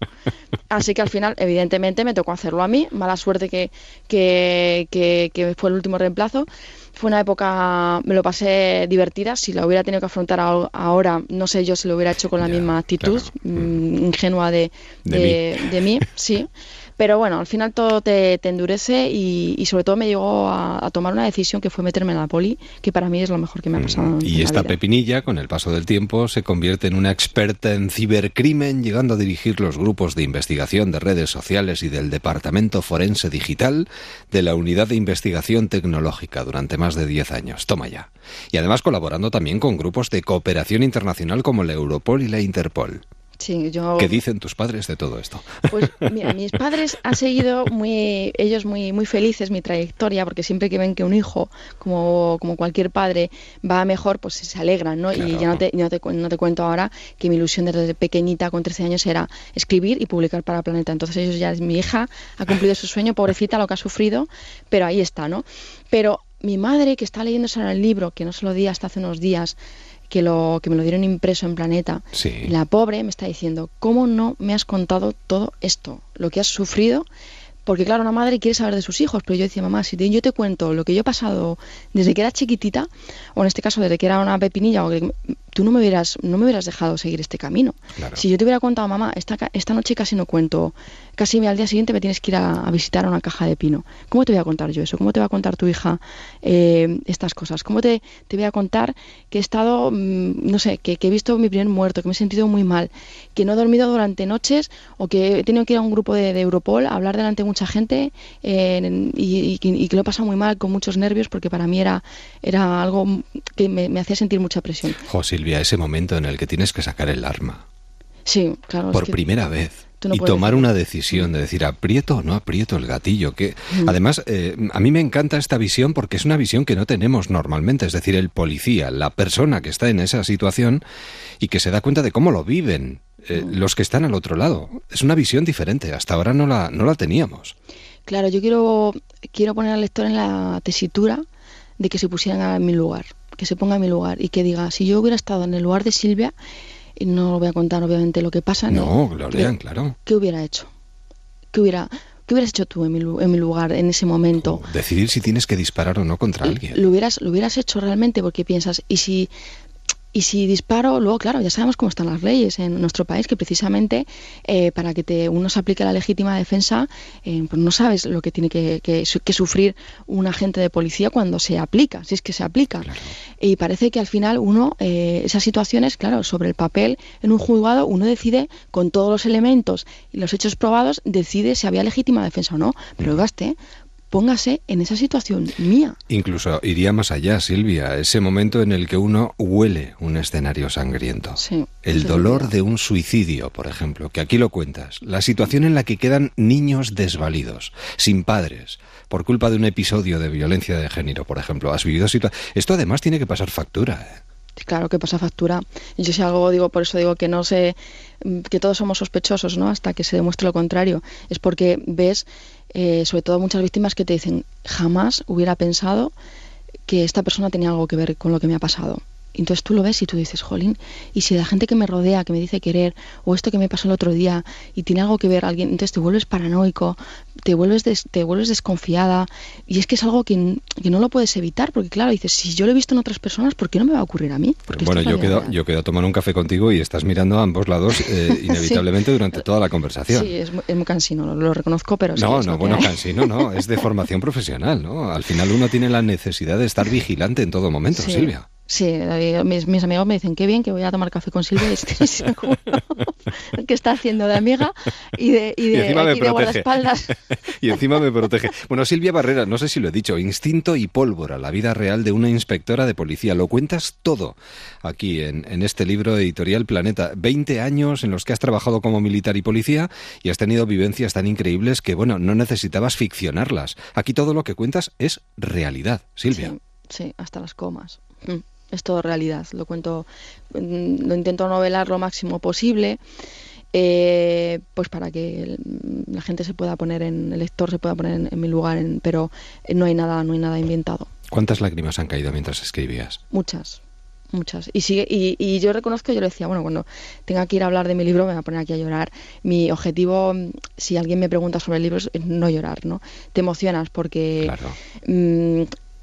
Así que al final, evidentemente, me tocó hacerlo a mí. Mala suerte que, que, que fue el último reemplazo. Fue una época, me lo pasé divertida. Si lo hubiera tenido que afrontar ahora, no sé yo si lo hubiera hecho con la misma actitud mm, ingenua de, de, mí. sí. Pero bueno, al final todo te, endurece y, sobre todo me llegó a, tomar una decisión que fue meterme en la poli, que para mí es lo mejor que me ha mm, pasado. y esta pepinilla, con el paso del tiempo, se convierte en una experta en cibercrimen, llegando a dirigir los grupos de investigación de redes sociales y del Departamento Forense Digital de la Unidad de Investigación Tecnológica durante más de 10 años. Toma ya. Y además colaborando también con grupos de cooperación internacional como la Europol y la Interpol. Sí, yo... ¿Qué dicen tus padres de todo esto? Pues mira, mis padres han seguido muy, ellos muy, muy felices mi trayectoria, porque siempre que ven que un hijo, como, como cualquier padre, va mejor, pues se alegran, ¿no? Y ya no te, no, te, no te cuento ahora que mi ilusión desde pequeñita, con 13 años, era escribir y publicar para Planeta. Entonces ellos ya, mi hija ha cumplido su sueño, pobrecita, lo que ha sufrido, pero ahí está, ¿no? Pero mi madre, que está leyéndose ahora el libro, que no se lo di hasta hace unos días, que, lo, que me lo dieron impreso en Planeta, la pobre me está diciendo, ¿cómo no me has contado todo esto? Lo que has sufrido porque claro, una madre quiere saber de sus hijos, pero yo decía, mamá, si yo te cuento lo que yo he pasado desde que era chiquitita, o en este caso desde que era una pepinilla, o que tú no me hubieras, no me hubieras dejado seguir este camino. Si yo te hubiera contado, mamá, esta, esta noche casi no cuento, casi al día siguiente me tienes que ir a, visitar a una caja de pino. ¿Cómo te voy a contar yo eso? ¿Cómo te va a contar tu hija eh, estas cosas? ¿Cómo te, te, voy a contar que he estado, mm, no sé, que, he visto mi primer muerto, que me he sentido muy mal, que no he dormido durante noches o que he tenido que ir a un grupo de, Europol a hablar delante de mucha gente eh, y, que lo he pasado muy mal, con muchos nervios, porque para mí era, era algo que me, hacía sentir mucha presión. Silvia, ese momento en el que tienes que sacar el arma. Sí, claro. Por primera vez y tomar una decisión de decir aprieto o no aprieto el gatillo. Que mm. además eh, a mí me encanta esta visión porque es una visión que no tenemos normalmente. Es decir, el policía, la persona que está en esa situación y que se da cuenta de cómo lo viven eh, mm. los que están al otro lado. Es una visión diferente. Hasta ahora no la, no la teníamos. Claro, yo quiero, quiero poner al lector en la tesitura de que se pusieran en mi lugar, que se ponga en mi lugar y que diga, si yo hubiera estado en el lugar de Silvia, y no voy a contar obviamente lo que pasa. No, lo lean, claro. ¿Qué hubiera hecho? ¿Qué hubiera, ¿Qué hubieras hecho tú en mi, en mi lugar en ese momento? decidir si tienes que disparar o no contra alguien. Lo hubieras, lo hubieras hecho realmente porque piensas, ¿y si y si disparo, luego, claro, ya sabemos cómo están las leyes en nuestro país, que precisamente eh, para que te, uno se aplique la legítima defensa, eh, pues no sabes lo que tiene que, que, sufrir un agente de policía cuando se aplica, si es que se aplica. Y parece que al final uno, eh, esas situaciones, claro, sobre el papel, en un juzgado, uno decide con todos los elementos y los hechos probados, decide si había legítima defensa o no. Pero gaste, póngase en esa situación mía. Incluso iría más allá, Silvia, ese momento en el que uno huele un escenario sangriento. Sí, el dolor de un suicidio, por ejemplo, que aquí lo cuentas. La situación en la que quedan niños desvalidos, sin padres, por culpa de un episodio de violencia de género, por ejemplo. Has vivido Esto además tiene que pasar factura. ¿eh? Claro que pasa factura. Yo si algo digo, por eso digo que no sé, que todos somos sospechosos, ¿no? Hasta que se demuestre lo contrario. Es porque ves eh, sobre todo muchas víctimas que te dicen, jamás hubiera pensado que esta persona tenía algo que ver con lo que me ha pasado. Entonces tú lo ves y tú dices, jolín, y si la gente que me rodea, que me dice querer, o esto que me pasó el otro día, y tiene algo que ver alguien, entonces te vuelves paranoico, te vuelves, te vuelves desconfiada, y es que es algo que, no lo puedes evitar, porque claro, dices, si yo lo he visto en otras personas, ¿por qué no me va a ocurrir a mí? bueno, yo quedo, yo quedo a tomar un café contigo y estás mirando a ambos lados eh, inevitablemente durante toda la conversación. Sí, es, muy cansino, lo, reconozco, pero... No, no, bueno, cansino no, es de formación profesional, ¿no? Al final uno tiene la necesidad de estar vigilante en todo momento, Silvia. Sí, mis, amigos me dicen, qué bien que voy a tomar café con Silvia y estoy seguro que está haciendo de amiga y de, y de, y de guardaespaldas. y encima me protege. Bueno, Silvia Barrera, no sé si lo he dicho, instinto y pólvora, la vida real de una inspectora de policía. Lo cuentas todo aquí en, en este libro editorial Planeta. Veinte años en los que has trabajado como militar y policía y has tenido vivencias tan increíbles que, bueno, no necesitabas ficcionarlas. Aquí todo lo que cuentas es realidad, Silvia. Sí, hasta las comas. Mm es todo realidad. Lo cuento, mm, lo intento novelar lo máximo posible. Eh, pues para que la gente se pueda poner en el lector se pueda poner en, mi lugar pero no hay nada no hay nada inventado cuántas lágrimas han caído mientras escribías muchas muchas y sigue y, yo reconozco yo le decía bueno cuando tenga que ir a hablar de mi libro me voy a poner aquí a llorar mi objetivo si alguien me pregunta sobre el libro es no llorar no te emocionas porque claro. Mm,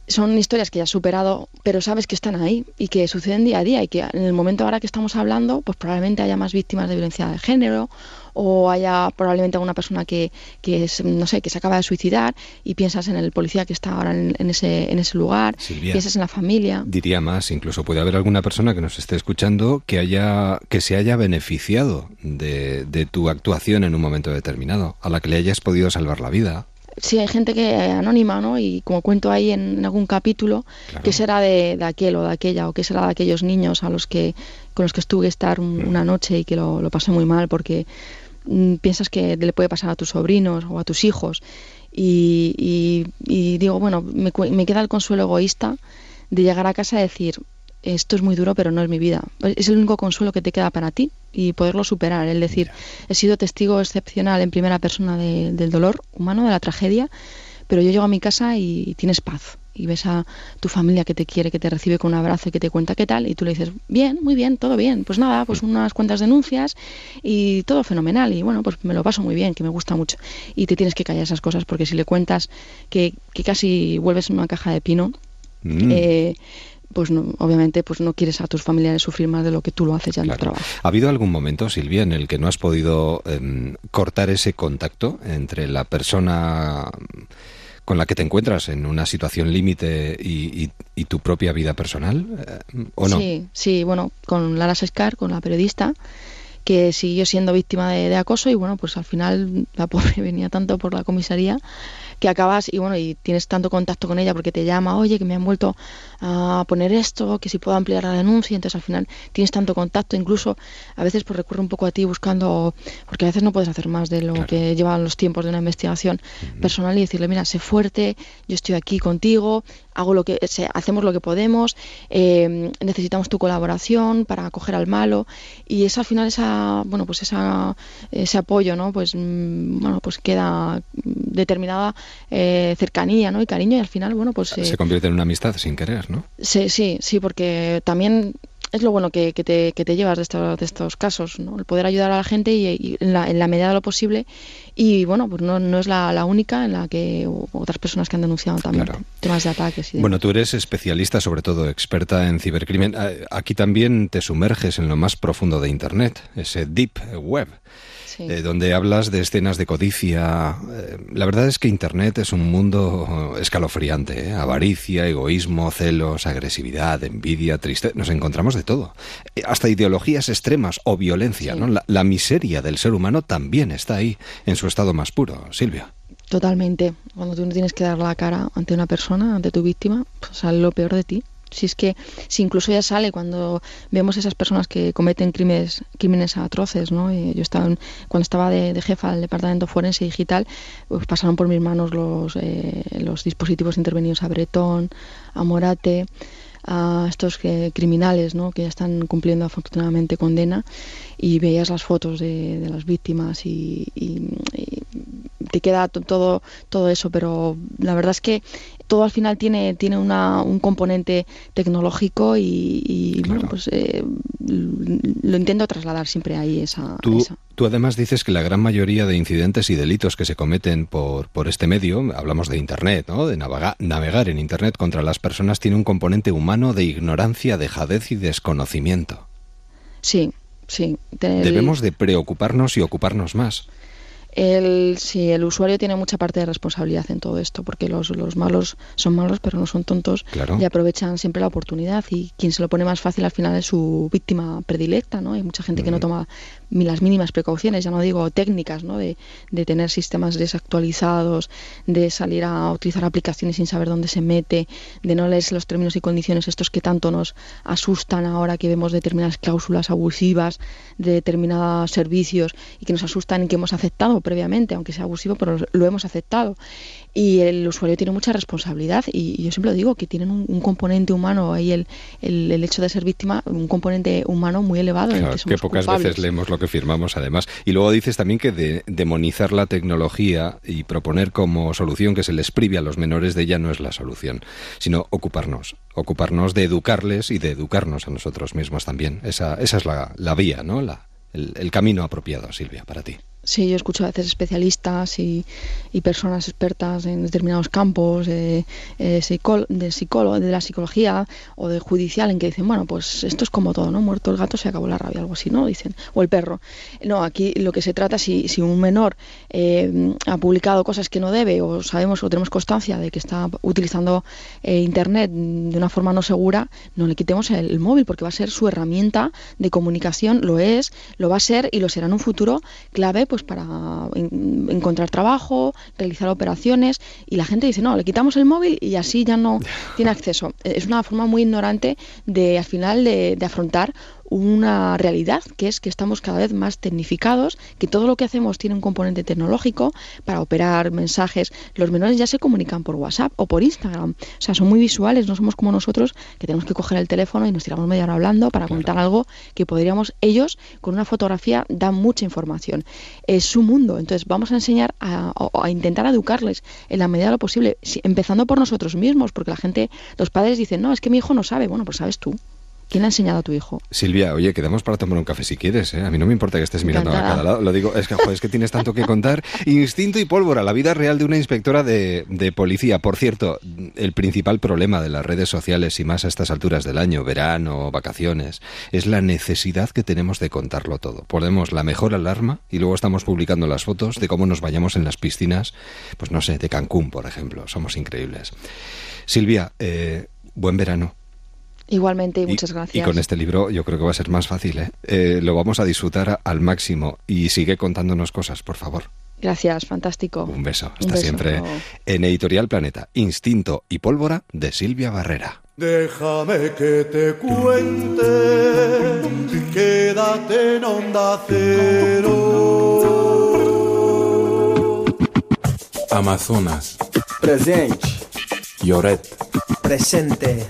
son historias que ya has superado, pero sabes que están ahí y que suceden día a día y que en el momento ahora que estamos hablando, pues probablemente haya más víctimas de violencia de género o haya probablemente alguna persona que, que es, no sé, que se acaba de suicidar y piensas en el policía que está ahora en, ese, en ese lugar, piensas en la familia. Diría más, incluso puede haber alguna persona que nos esté escuchando que haya que se haya beneficiado de, de tu actuación en un momento determinado, a la que le hayas podido salvar la vida sí hay gente que anónima, ¿no? Y como cuento ahí en, algún capítulo, qué será de, aquel o de aquella, o qué será de aquellos niños a los que con los que estuve estar una noche y que lo, pasé muy mal porque mm, piensas que le puede pasar a tus sobrinos o a tus hijos. Y, digo, bueno, me, me queda el consuelo egoísta de llegar a casa y decir, esto es muy duro, pero no es mi vida. Es el único consuelo que te queda para ti y poderlo superar. Es decir, he sido testigo excepcional en primera persona del dolor humano, de la tragedia, pero yo llego a mi casa y tienes paz. Y ves a tu familia que te quiere, que te recibe con un abrazo y que te cuenta qué tal. Y tú le dices, bien, muy bien, todo bien. Pues nada, pues unas cuantas denuncias y todo fenomenal. Y bueno, pues me lo paso muy bien, que me gusta mucho. Y te tienes que callar esas cosas porque si le cuentas que, casi vuelves una caja de pino, mm. eh, pues no, obviamente pues no quieres a tus familiares sufrir más de lo que tú lo haces ya en tu trabajo. ¿Ha habido algún momento, Silvia, en el que no has podido em, cortar ese contacto entre la persona con la que te encuentras en una situación límite y, tu propia vida personal, eh, ¿o no? Sí, sí, bueno, con Lara Sescar, con la periodista, que siguió siendo víctima de, de acoso y bueno, pues al final la pobre venía tanto por la comisaría que acabas y bueno, y tienes tanto contacto con ella porque te llama, oye, que me han vuelto a poner esto, que si puedo ampliar la denuncia, entonces al final tienes tanto contacto, incluso a veces pues recurre un poco a ti buscando, porque a veces no puedes hacer más de lo que llevan los tiempos de una investigación personal y decirle, mira, sé fuerte, yo estoy aquí contigo, hago lo que hacemos lo que podemos, eh, necesitamos tu colaboración para acoger al malo y esa al final esa bueno pues esa ese apoyo no pues mm, bueno pues queda determinada eh, cercanía ¿no? y cariño y al final bueno pues se convierte en una amistad sin querer ¿no? Sí, sí, sí, porque también es lo bueno que, que, te, que te, llevas de estos, de estos casos, ¿no? el poder ayudar a la gente y, en, la, en, la, medida de lo posible. Y bueno, pues no, no es la, la, única en la que otras personas que han denunciado también temas de ataques. Y bueno, tú eres especialista, sobre todo experta en cibercrimen. Aquí también te sumerges en lo más profundo de Internet, ese deep web. Eh, donde hablas de escenas de codicia. Eh, la verdad es que Internet es un mundo escalofriante. ¿eh? Avaricia, egoísmo, celos, agresividad, envidia, tristeza. Nos encontramos de todo. hasta ideologías extremas o violencia. ¿no? La, miseria del ser humano también está ahí, en su estado más puro. Silvia. Totalmente. Cuando tú no tienes que dar la cara ante una persona, ante tu víctima, pues sale lo peor de ti. Si es que, si incluso ya sale cuando vemos esas personas que cometen crímenes, crímenes atroces, ¿no? yo estaba cuando estaba de, jefa del departamento forense digital, pues pasaron por mis manos los, eh, los dispositivos intervenidos a Bretón, a Morate, a estos criminales ¿no? que ya están cumpliendo afortunadamente condena y veías las fotos de, las víctimas y, te queda todo todo eso pero la verdad es que todo al final tiene, tiene una, un componente tecnológico y, bueno, pues eh, lo intento trasladar siempre ahí esa tú, tú, además dices que la gran mayoría de incidentes y delitos que se cometen por, por este medio, hablamos de Internet, ¿no? de navegar en Internet contra las personas, tiene un componente humano de ignorancia, dejadez y desconocimiento. Sí, sí. Debemos de preocuparnos y ocuparnos más. El, sí, el usuario tiene mucha parte de responsabilidad en todo esto, porque los, los malos son malos, pero no son tontos y aprovechan siempre la oportunidad. Y quien se lo pone más fácil al final es su víctima predilecta, ¿no? Hay mucha gente que no toma las mínimas precauciones, ya no digo técnicas, ¿no? De, de, tener sistemas desactualizados, de salir a utilizar aplicaciones sin saber dónde se mete, de no leer los términos y condiciones estos que tanto nos asustan ahora que vemos determinadas cláusulas abusivas de determinados servicios y que nos asustan y que hemos aceptado previamente, aunque sea abusivo, pero lo hemos aceptado y el usuario tiene mucha responsabilidad. Y, yo siempre lo digo que tienen un, componente humano ahí el, el, hecho de ser víctima un componente humano muy elevado que, pocas veces leemos lo que firmamos además. Y luego dices también que de, demonizar la tecnología y proponer como solución que se les prive a los menores de ella no es la solución sino ocuparnos ocuparnos de educarles y de educarnos a nosotros mismos también. Esa, esa es la, la vía no la, el camino apropiado Silvia para ti Sí, yo escucho a veces especialistas y, personas expertas en determinados campos eh, de, psicólogo, de la psicología o de judicial en que dicen, bueno, pues esto es como todo, ¿no? Muerto el gato se acabó la rabia, algo así, ¿no? Dicen, o el perro. No, aquí lo que se trata, si, si un menor eh, ha publicado cosas que no debe o sabemos o tenemos constancia de que está utilizando eh, Internet de una forma no segura, no le quitemos el móvil porque va a ser su herramienta de comunicación, lo es, lo va a ser y lo será en un futuro clave, pues pues para encontrar trabajo, realizar operaciones y la gente dice, no, le quitamos el móvil y así ya no tiene acceso. Es una forma muy ignorante de al final de, de afrontar una realidad, que es que estamos cada vez más tecnificados, que todo lo que hacemos tiene un componente tecnológico para operar mensajes. Los menores ya se comunican por WhatsApp o por Instagram. O sea, son muy visuales, no somos como nosotros que tenemos que coger el teléfono y nos tiramos media hora hablando para contar algo que podríamos, ellos con una fotografía dan mucha información. Es su mundo, entonces vamos a enseñar a, a intentar educarles en la medida de lo posible, empezando por nosotros mismos, porque la gente, los padres dicen, no, es que mi hijo no sabe, bueno, pues sabes tú. ¿Quién ha enseñado a tu hijo? Silvia, oye, quedamos para tomar un café si quieres, ¿eh? A mí no me importa que estés mirando a cada lado. Lo digo, es que, joder, es que tienes tanto que contar. Instinto y pólvora, la vida real de una inspectora de, de, policía. Por cierto, el principal problema de las redes sociales y más a estas alturas del año, verano, vacaciones, es la necesidad que tenemos de contarlo todo. Ponemos la mejor alarma y luego estamos publicando las fotos de cómo nos vayamos en las piscinas, pues no sé, de Cancún, por ejemplo. Somos increíbles. Silvia, eh, buen verano. Igualmente, y muchas gracias. Y con este libro yo creo que va a ser más fácil. ¿eh? ¿eh? lo vamos a disfrutar al máximo. Y sigue contándonos cosas, por favor. Gracias, fantástico. Un beso. Hasta siempre. En Editorial Planeta, Instinto y Pólvora de Silvia Barrera. Déjame que te cuente, quédate en onda cero. Amazonas. Presente. Lloret. Presente.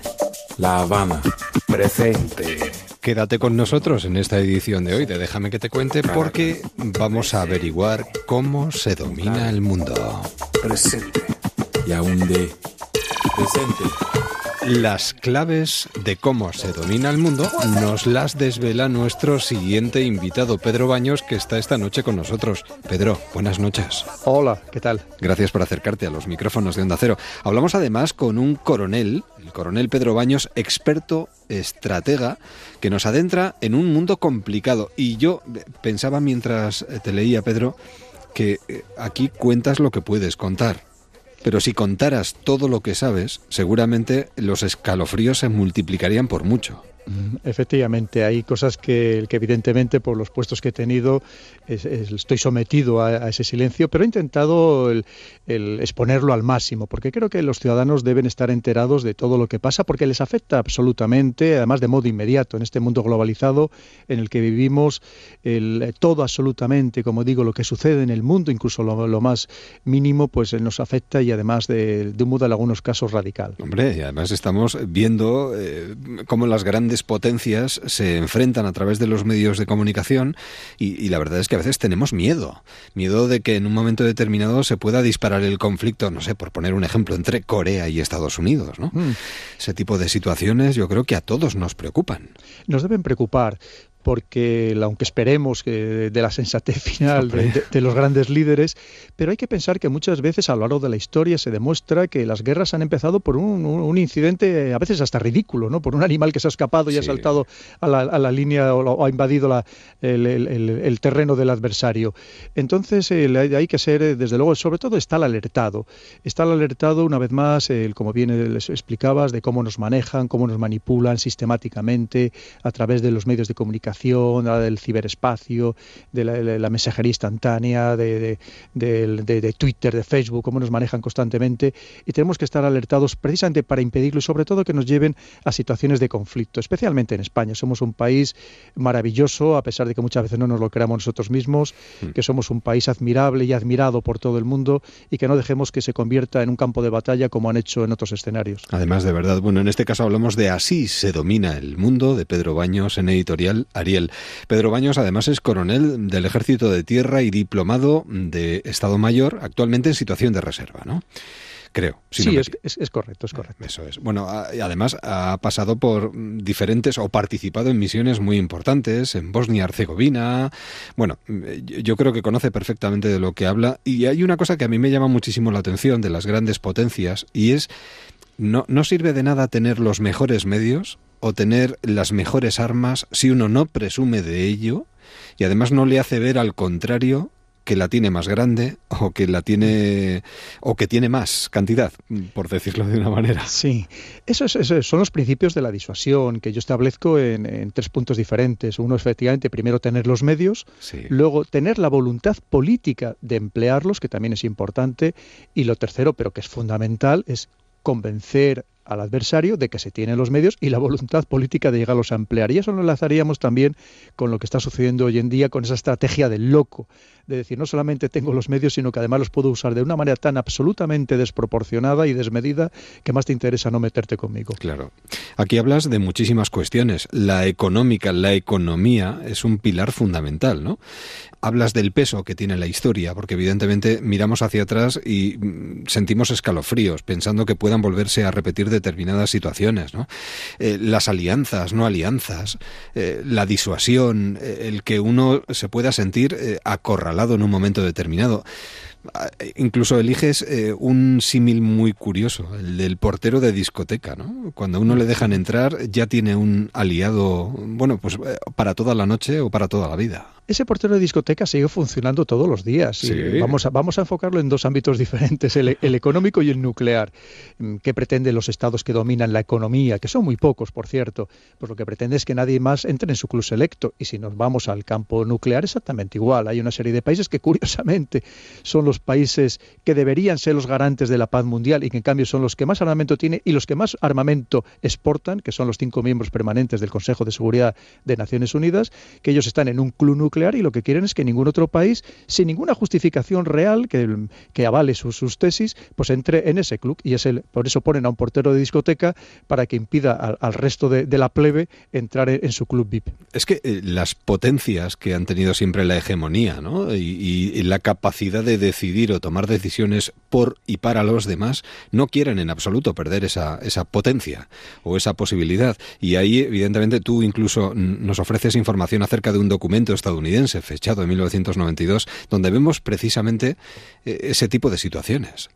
La Habana. Presente. Quédate con nosotros en esta edición de hoy de Déjame que te cuente porque vamos a averiguar cómo se domina el mundo. Presente. Yaoundé. Presente. Las claves de cómo se domina el mundo nos las desvela nuestro siguiente invitado, Pedro Baños, que está esta noche con nosotros. Pedro, buenas noches. Hola, ¿qué tal? Gracias por acercarte a los micrófonos de Onda Cero. Hablamos además con un coronel, el coronel Pedro Baños, experto estratega, que nos adentra en un mundo complicado. Y yo pensaba mientras te leía, Pedro, que eh, aquí cuentas lo que puedes contar pero si contaras todo lo que sabes, seguramente los escalofríos se multiplicarían por mucho. Efectivamente, hay cosas que, evidentemente por los puestos que he tenido estoy sometido a, ese silencio, pero he intentado el, exponerlo al máximo, porque creo que los ciudadanos deben estar enterados de todo lo que pasa, porque les afecta absolutamente, además de modo inmediato, en este mundo globalizado en el que vivimos, el, todo absolutamente, como digo, lo que sucede en el mundo, incluso lo, más mínimo, pues nos afecta y además de, un modo en algunos casos radical. Hombre, y además estamos viendo eh, cómo las grandes potencias se enfrentan a través de los medios de comunicación y, la verdad es que a veces tenemos miedo. Miedo de que en un momento determinado se pueda disparar el conflicto, no sé, por poner un ejemplo, entre Corea y Estados Unidos. ¿no? Mm. Ese tipo de situaciones yo creo que a todos nos preocupan. Nos deben preocupar porque aunque esperemos que de la sensatez final de, los grandes líderes, pero hay que pensar que muchas veces a lo largo de la historia se demuestra que las guerras han empezado por un, incidente a veces hasta ridículo, ¿no? por un animal que se ha escapado y ha saltado a la, línea o, ha invadido el, terreno del adversario. Entonces hay que ser, desde luego, sobre todo está el alertado. Está el alertado, una vez más, como bien les explicabas, de cómo nos manejan, cómo nos manipulan sistemáticamente a través de los medios de comunicación del ciberespacio, de la, mensajería instantánea, de, de, Twitter, de Facebook, cómo nos manejan constantemente y tenemos que estar alertados precisamente para impedirlo y sobre todo que nos lleven a situaciones de conflicto, especialmente en España. Somos un país maravilloso, a pesar de que muchas veces no nos lo creamos nosotros mismos, mm. que somos un país admirable y admirado por todo el mundo y que no dejemos que se convierta en un campo de batalla como han hecho en otros escenarios. Además, de verdad, bueno, en este caso hablamos de Así se domina el mundo, de Pedro Baños en editorial Ariel. Pedro Baños además es coronel del Ejército de Tierra y diplomado de Estado Mayor, actualmente en situación de reserva, ¿no? creo. sí, es, correcto, es correcto. Eso es. Bueno, además ha pasado por diferentes o participado en misiones muy importantes en Bosnia-Herzegovina. Bueno, yo creo que conoce perfectamente de lo que habla y hay una cosa que a mí me llama muchísimo la atención de las grandes potencias y es no, no sirve de nada tener los mejores medios o tener las mejores armas si uno no presume de ello y además no le hace ver al contrario que la tiene más grande o que la tiene o que tiene más cantidad, por decirlo de una manera. Sí, eso, son los principios de la disuasión que yo establezco en, tres puntos diferentes. Uno, efectivamente, primero tener los medios, luego tener la voluntad política de emplearlos, que también es importante, y lo tercero, pero que es fundamental, es convencer al adversario de que se tienen los medios y la voluntad política de llegarlos a emplear. Y eso lo enlazaríamos también con lo que está sucediendo hoy en día, con esa estrategia del loco, de decir, no solamente tengo los medios, sino que además los puedo usar de una manera tan absolutamente desproporcionada y desmedida que más te interesa no meterte conmigo. Claro. Aquí hablas de muchísimas cuestiones. La económica, la economía es un pilar fundamental, ¿no? Hablas del peso que tiene la historia, porque evidentemente miramos hacia atrás y mm, sentimos escalofríos, pensando que puedan volverse a repetir determinadas situaciones, ¿no? Eh, las alianzas, no alianzas, eh, la disuasión, eh, el que uno se pueda sentir acorralado en un momento determinado. Ah, incluso eliges un símil muy curioso, el del portero de discoteca, ¿no? Cuando uno le dejan entrar ya tiene un aliado, bueno, pues para toda la noche o para toda la vida. Ese portero de discoteca sigue funcionando todos los días. vamos, a, vamos a enfocarlo en dos ámbitos diferentes, el, económico y el nuclear. Mm, ¿Qué pretenden los estados que dominan la economía? Que son muy pocos, por cierto. Pues lo que pretende es que nadie más entre en su club selecto. Y si nos vamos al campo nuclear, exactamente igual. Hay una serie de países que, curiosamente, son los países que deberían ser los garantes de la paz mundial y que en cambio son los que más armamento tienen y los que más armamento exportan, que son los cinco miembros permanentes del Consejo de Seguridad de Naciones Unidas, que ellos están en un club nuclear y lo que quieren es que ningún otro país, sin ninguna justificación real que, que avale sus, tesis, pues entre en ese club y es el, por eso ponen a un portero de discoteca para que impida al, resto de, la plebe entrar en, su club VIP. Es que eh, las potencias que han tenido siempre la hegemonía ¿no? y, y la capacidad de decidir o tomar decisiones por y para los demás no quieren en absoluto perder esa, esa potencia o esa posibilidad. Y ahí, evidentemente, tú incluso nos ofreces información acerca de un documento estadounidense fechado en 1992, donde vemos precisamente eh, ese tipo de situaciones.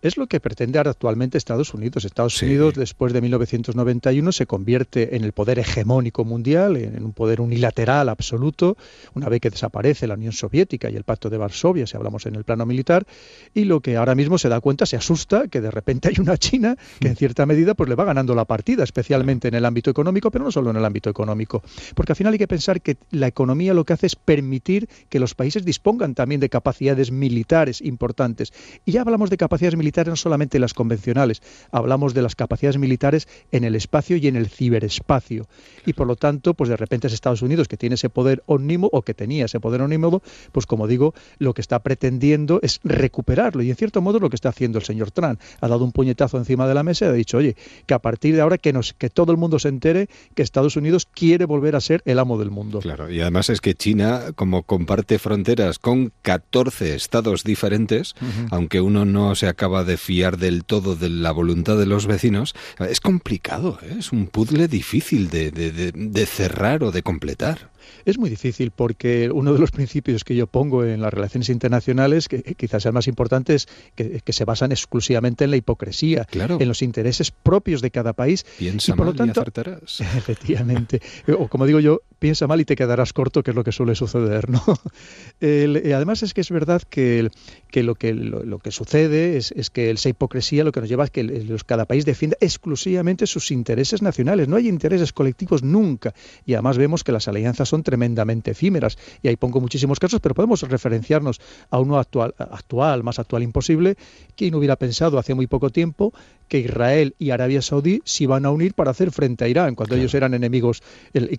Es lo que pretende actualmente Estados Unidos. Estados Unidos, después de 1991, se convierte en el poder hegemónico mundial, en un poder unilateral absoluto, una vez que desaparece la Unión Soviética y el Pacto de Varsovia, si hablamos en el plano militar, y lo que ahora mismo se da cuenta, se asusta, que de repente hay una China que en cierta medida pues le va ganando la partida, especialmente en el ámbito económico, pero no solo en el ámbito económico, porque al final hay que pensar que la economía lo que hace es permitir que los países dispongan también de capacidades militares importantes. Y ya hablamos de capacidades militares no solamente las convencionales, hablamos de las capacidades militares en el espacio y en el ciberespacio. Y por lo tanto, pues de repente es Estados Unidos que tiene ese poder omnímodo o que tenía ese poder omnímodo, pues como digo, lo que está pretendiendo es recuperarlo. Y en cierto modo lo que está haciendo el señor Trump. Ha dado un puñetazo encima de la mesa y ha dicho, oye, que a partir de ahora que, nos, que todo el mundo se entere que Estados Unidos quiere volver a ser el amo del mundo. Claro, y además es que China, como comparte fronteras con 14 estados diferentes, aunque uno no se acaba de fiar del todo de la voluntad de los vecinos, es complicado, ¿eh? es un puzzle difícil de, de cerrar o de completar. Es muy difícil porque uno de los principios que yo pongo en las relaciones internacionales, que quizás sea el más importante, es que, se basan exclusivamente en la hipocresía, en los intereses propios de cada país. Piensa y por lo tanto, acertarás. Efectivamente. O como digo yo, piensa mal y te quedarás corto, que es lo que suele suceder. ¿no? además es que es verdad que, que, lo, que lo, que sucede es, es, que esa hipocresía lo que nos lleva es que los, cada país defienda exclusivamente sus intereses nacionales. No hay intereses colectivos nunca. Y además vemos que las alianzas son tremendamente efímeras. Y ahí pongo muchísimos casos, pero podemos referenciarnos a uno actual, actual más actual imposible. ¿Quién hubiera pensado hace muy poco tiempo que Israel y Arabia Saudí se iban a unir para hacer frente a Irán, cuando ellos eran enemigos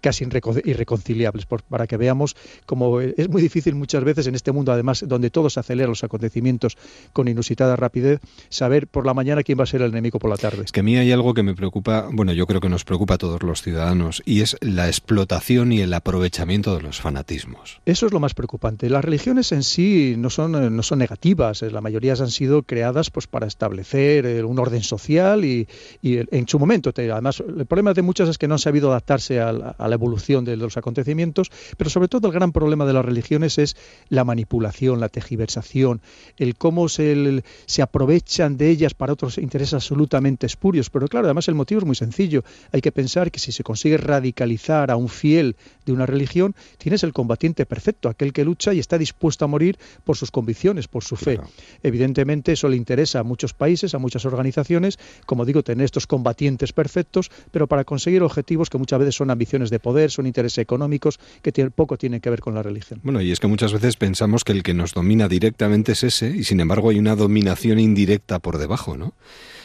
casi irreconciliables? para que veamos cómo es muy difícil muchas veces en este mundo, además, donde todo se acelera los acontecimientos con inusitada rapidez, saber por la mañana quién va a ser el enemigo por la tarde. Es que a mí hay algo que me preocupa, bueno, yo creo que nos preocupa a todos los ciudadanos, y es la explotación y el aprovechamiento de los fanatismos. Eso es lo más preocupante. Las religiones en sí no son, no son negativas, la mayoría han sido creadas pues, para establecer eh, un orden social social y, en su momento. además, el problema de muchas es que no han sabido adaptarse a la, evolución de los acontecimientos, pero sobre todo el gran problema de las religiones es la manipulación, la tejiversación, el cómo se, se aprovechan de ellas para otros intereses absolutamente espurios. Pero claro, además el motivo es muy sencillo. Hay que pensar que si se consigue radicalizar a un fiel de una religión, tienes el combatiente perfecto, aquel que lucha y está dispuesto a morir por sus convicciones, por su fe. Evidentemente eso le interesa a muchos países, a muchas organizaciones, como digo, tener estos combatientes perfectos, pero para conseguir objetivos que muchas veces son ambiciones de poder, son intereses económicos que poco tienen que ver con la religión. Bueno, y es que muchas veces pensamos que el que nos domina directamente es ese, y sin embargo hay una dominación indirecta por debajo, ¿no?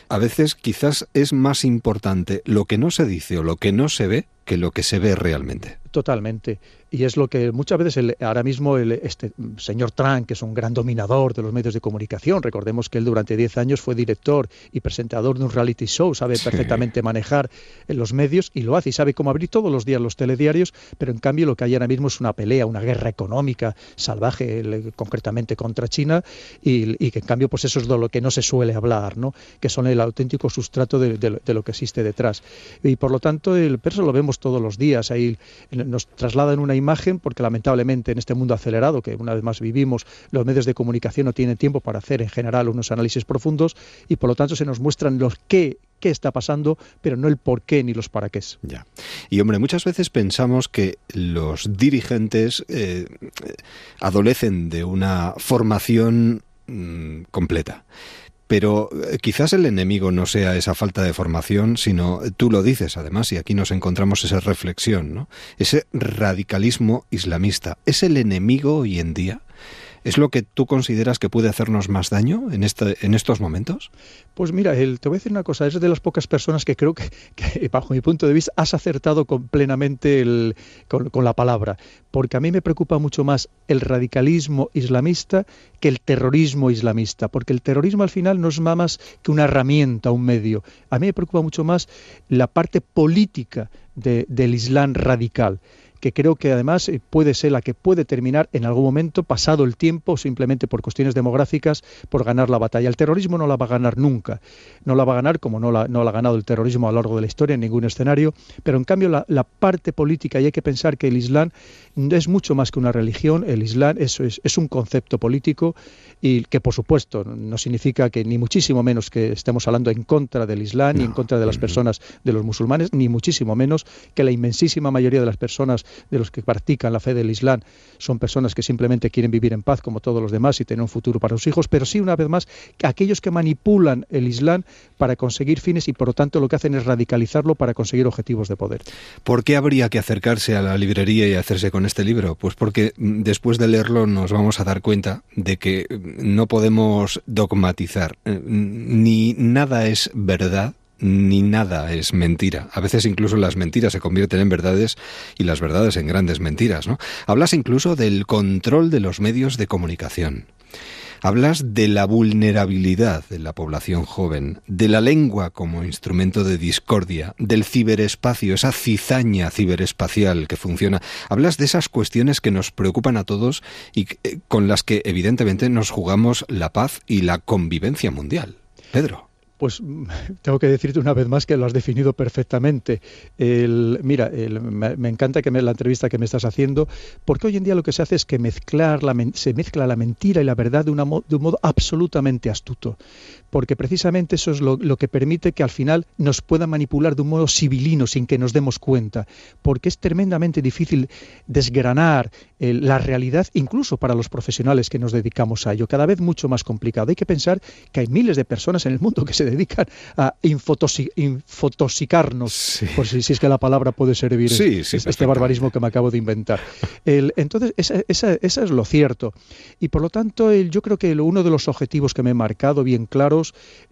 A veces quizás es más importante lo que no se dice o lo que no se ve que lo que se ve realmente. Totalmente. Y es lo que muchas veces el, ahora mismo el, este señor Trump, que es un gran dominador de los medios de comunicación, recordemos que él durante 10 años fue director y presentador de un reality show, sabe perfectamente manejar los medios y lo hace y sabe cómo abrir todos los días los telediarios, pero en cambio lo que hay ahora mismo es una pelea, una guerra económica salvaje, concretamente contra China, y, que en cambio pues eso es de lo que no se suele hablar, ¿no? que son el auténtico sustrato de, lo que existe detrás. Y por lo tanto, el perso lo vemos todos los días, ahí nos trasladan una imagen, porque lamentablemente en este mundo acelerado que una vez más vivimos, los medios de comunicación no tienen tiempo para hacer en general unos análisis profundos y por lo tanto se nos muestran los qué qué está pasando, pero no el por qué ni los para qué. Ya. Y hombre, muchas veces pensamos que los dirigentes eh, adolecen de una formación mm, completa. Pero eh, quizás el enemigo no sea esa falta de formación, sino tú lo dices además, y aquí nos encontramos esa reflexión, ¿no? Ese radicalismo islamista. ¿Es el enemigo hoy en día? ¿Es lo que tú consideras que puede hacernos más daño en, este, en estos momentos? Pues mira, el, te voy a decir una cosa, es de las pocas personas que creo que, bajo mi punto de vista, has acertado con, plenamente con, la palabra, porque a mí me preocupa mucho más el radicalismo islamista que el terrorismo islamista, porque el terrorismo al final no es más que una herramienta, un medio. A mí me preocupa mucho más la parte política del Islam radical que creo que además eh, puede ser la que puede terminar en algún momento, pasado el tiempo, simplemente por cuestiones demográficas, por ganar la batalla. El terrorismo no la va a ganar nunca, no la va a ganar como no la, no la ha ganado el terrorismo a lo largo de la historia en ningún escenario, pero en cambio la, parte política, y hay que pensar que el Islam es mucho más que una religión, el Islam es, es, es un concepto político y que por supuesto no significa que ni muchísimo menos que estemos hablando en contra del Islam, ni en contra de las personas, de los musulmanes, ni muchísimo menos que la inmensísima mayoría de las personas de los que practican la fe del Islam son personas que simplemente quieren vivir en paz como todos los demás y tener un futuro para sus hijos, pero sí, una vez más, aquellos que manipulan el Islam para conseguir fines y por lo tanto lo que hacen es radicalizarlo para conseguir objetivos de poder. ¿Por qué habría que acercarse a la librería y hacerse con este libro? Pues porque mm, después de leerlo nos vamos a dar cuenta de que mm, no podemos dogmatizar, eh, ni nada es verdad ni nada es mentira. A veces incluso las mentiras se convierten en verdades y las verdades en grandes mentiras, ¿no? Hablas incluso del control de los medios de comunicación. Hablas de la vulnerabilidad de la población joven, de la lengua como instrumento de discordia, del ciberespacio, esa cizaña ciberespacial que funciona. Hablas de esas cuestiones que nos preocupan a todos y eh, con las que evidentemente nos jugamos la paz y la convivencia mundial. Pedro. Pues tengo que decirte una vez más que lo has definido perfectamente. El, mira, me, encanta que me, la entrevista que me estás haciendo, porque hoy en día lo que se hace es que mezclar la, se mezcla la mentira y la verdad de, una, de un modo absolutamente astuto porque precisamente eso es lo, que permite que al final nos puedan manipular de un modo civilino sin que nos demos cuenta, porque es tremendamente difícil desgranar eh, la realidad, incluso para los profesionales que nos dedicamos a ello, cada vez mucho más complicado. Hay que pensar que hay miles de personas en el mundo que se dedican a infotosicarnos, por si, es que la palabra puede servir este barbarismo que me acabo de inventar. entonces, esa, es lo cierto. Y por lo tanto, yo creo que uno de los objetivos que me he marcado bien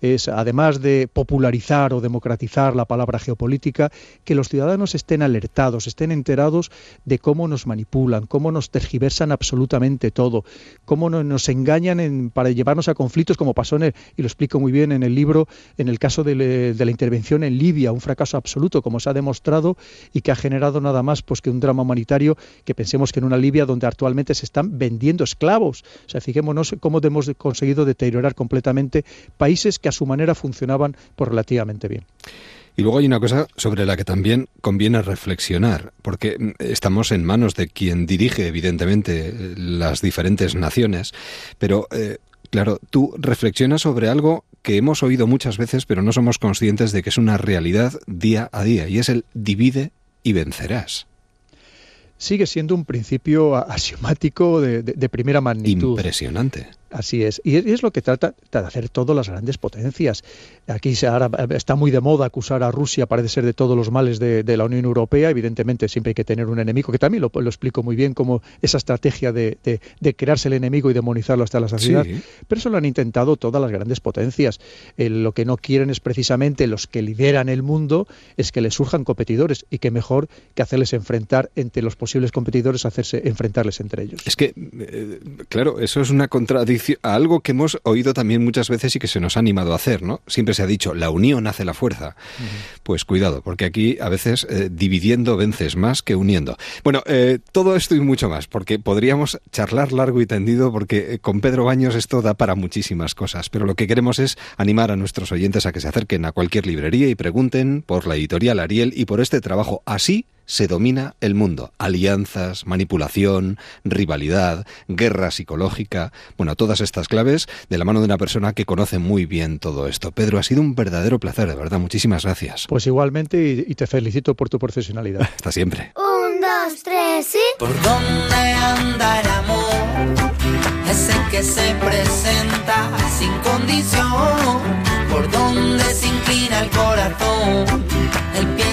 es, además de popularizar o democratizar la palabra geopolítica, que los ciudadanos estén alertados, estén enterados de cómo nos manipulan, cómo nos tergiversan absolutamente todo, cómo nos engañan para llevarnos a conflictos, como pasó en y lo explico muy bien en el libro, en el caso de, la intervención en Libia, un fracaso absoluto, como se ha demostrado, y que ha generado nada más pues, que un drama humanitario que pensemos que en una Libia donde actualmente se están vendiendo esclavos. O sea, fijémonos cómo hemos conseguido deteriorar completamente países que a su manera funcionaban por relativamente bien. Y luego hay una cosa sobre la que también conviene reflexionar, porque mm, estamos en manos de quien dirige, evidentemente, las diferentes naciones, pero eh, claro, tú reflexionas sobre algo que hemos oído muchas veces, pero no somos conscientes de que es una realidad día a día, y es el divide y vencerás sigue siendo un principio axiomático de, de, primera magnitud. Impresionante. Así es. Y es lo que trata de hacer todas las grandes potencias. Aquí se ahora está muy de moda acusar a Rusia, parece ser, de todos los males de, la Unión Europea. Evidentemente, siempre hay que tener un enemigo, que también lo, explico muy bien, como esa estrategia de, crearse el enemigo y demonizarlo hasta la saciedad. Pero eso lo han intentado todas las grandes potencias. Eh, lo que no quieren es precisamente los que lideran el mundo, es que les surjan competidores. Y que mejor que hacerles enfrentar entre los posibles competidores, hacerse enfrentarles entre ellos. Es que, eh, claro, eso es una contradicción a algo que hemos oído también muchas veces y que se nos ha animado a hacer, ¿no? Siempre se ha dicho, la unión hace la fuerza. Pues cuidado, porque aquí a veces eh, dividiendo vences más que uniendo. Bueno, eh, todo esto y mucho más, porque podríamos charlar largo y tendido, porque eh, con Pedro Baños esto da para muchísimas cosas, pero lo que queremos es animar a nuestros oyentes a que se acerquen a cualquier librería y pregunten por la editorial Ariel y por este trabajo. Así se domina el mundo. Alianzas, manipulación, rivalidad, guerra psicológica, bueno, todas estas claves de la mano de una persona que conoce muy bien todo esto. Pedro, ha sido un verdadero placer, de verdad. Muchísimas gracias. Pues igualmente y, te felicito por tu profesionalidad. Hasta siempre. Un, dos, tres y... ¿Por dónde anda el amor? Ese que se presenta sin condición. ¿Por dónde se inclina el corazón? El pie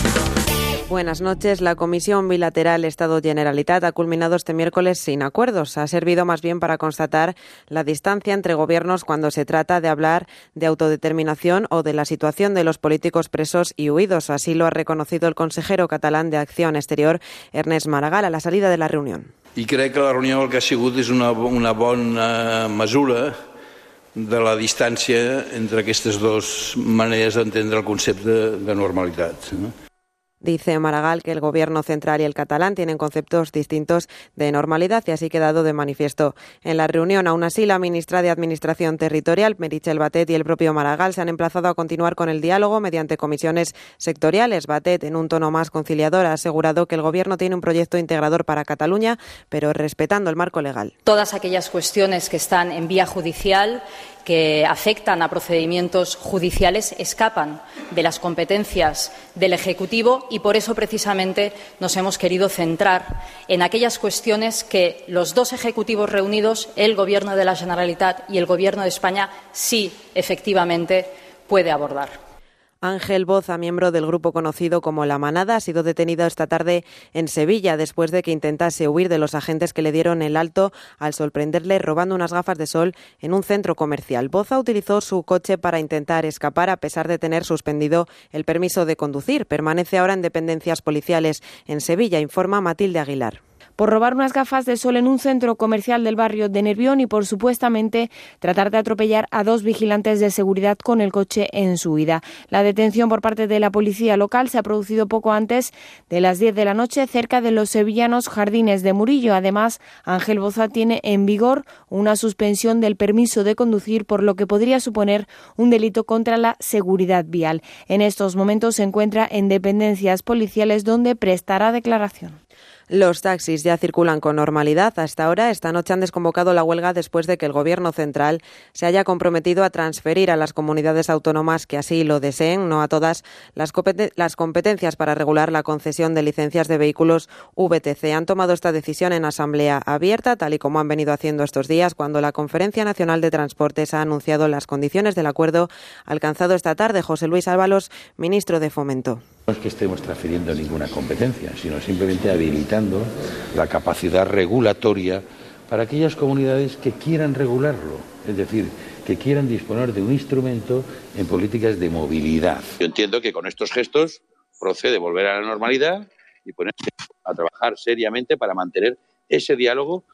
Buenas noches. La Comisión Bilateral Estado-Generalitat ha culminado este miércoles sin acuerdos. Ha servido más bien para constatar la distancia entre gobiernos cuando se trata de hablar de autodeterminación o de la situación de los políticos presos y huidos. Así lo ha reconocido el consejero catalán de Acción Exterior, Ernest Maragall, a la salida de la reunión. I crec que la reunió el que ha sigut és una, una bona de la distància entre aquestes dues maneres d'entendre el concepte de normalitat. No? Dice Maragall que el gobierno central y el catalán tienen conceptos distintos de normalidad y así quedado de manifiesto en la reunión. Aún así, la ministra de Administración Territorial, Merichel Batet, y el propio Maragall se han emplazado a continuar con el diálogo mediante comisiones sectoriales. Batet, en un tono más conciliador, ha asegurado que el gobierno tiene un proyecto integrador para Cataluña, pero respetando el marco legal. Todas aquellas cuestiones que están en vía judicial que afectan a procedimientos judiciales escapan de las competencias del Ejecutivo y por eso precisamente nos hemos querido centrar en aquellas cuestiones que los dos ejecutivos reunidos, el Gobierno de la Generalitat y el Gobierno de España, sí efectivamente puede abordar. Ángel Boza, miembro del grupo conocido como La Manada, ha sido detenido esta tarde en Sevilla después de que intentase huir de los agentes que le dieron el alto al sorprenderle robando unas gafas de sol en un centro comercial. Boza utilizó su coche para intentar escapar a pesar de tener suspendido el permiso de conducir. Permanece ahora en dependencias policiales en Sevilla, informa Matilde Aguilar por robar unas gafas de sol en un centro comercial del barrio de Nervión y por supuestamente tratar de atropellar a dos vigilantes de seguridad con el coche en su huida. La detención por parte de la policía local se ha producido poco antes de las 10 de la noche cerca de los sevillanos Jardines de Murillo. Además, Ángel Boza tiene en vigor una suspensión del permiso de conducir por lo que podría suponer un delito contra la seguridad vial. En estos momentos se encuentra en dependencias policiales donde prestará declaración. Los taxis ya circulan con normalidad hasta ahora. Esta noche han desconvocado la huelga después de que el Gobierno central se haya comprometido a transferir a las comunidades autónomas que así lo deseen, no a todas, las, competencias para regular la concesión de licencias de vehículos VTC. Han tomado esta decisión en asamblea abierta, tal y como han venido haciendo estos días, cuando la Conferencia Nacional de Transportes ha anunciado las condiciones del acuerdo alcanzado esta tarde. José Luis Ábalos, ministro de Fomento. No es que estemos transfiriendo ninguna competencia, sino simplemente habilitando la capacidad regulatoria para aquellas comunidades que quieran regularlo. Es decir, que quieran disponer de un instrumento en políticas de movilidad. Yo entiendo que con estos gestos procede volver a la normalidad y ponerse a trabajar seriamente para mantener ese diálogo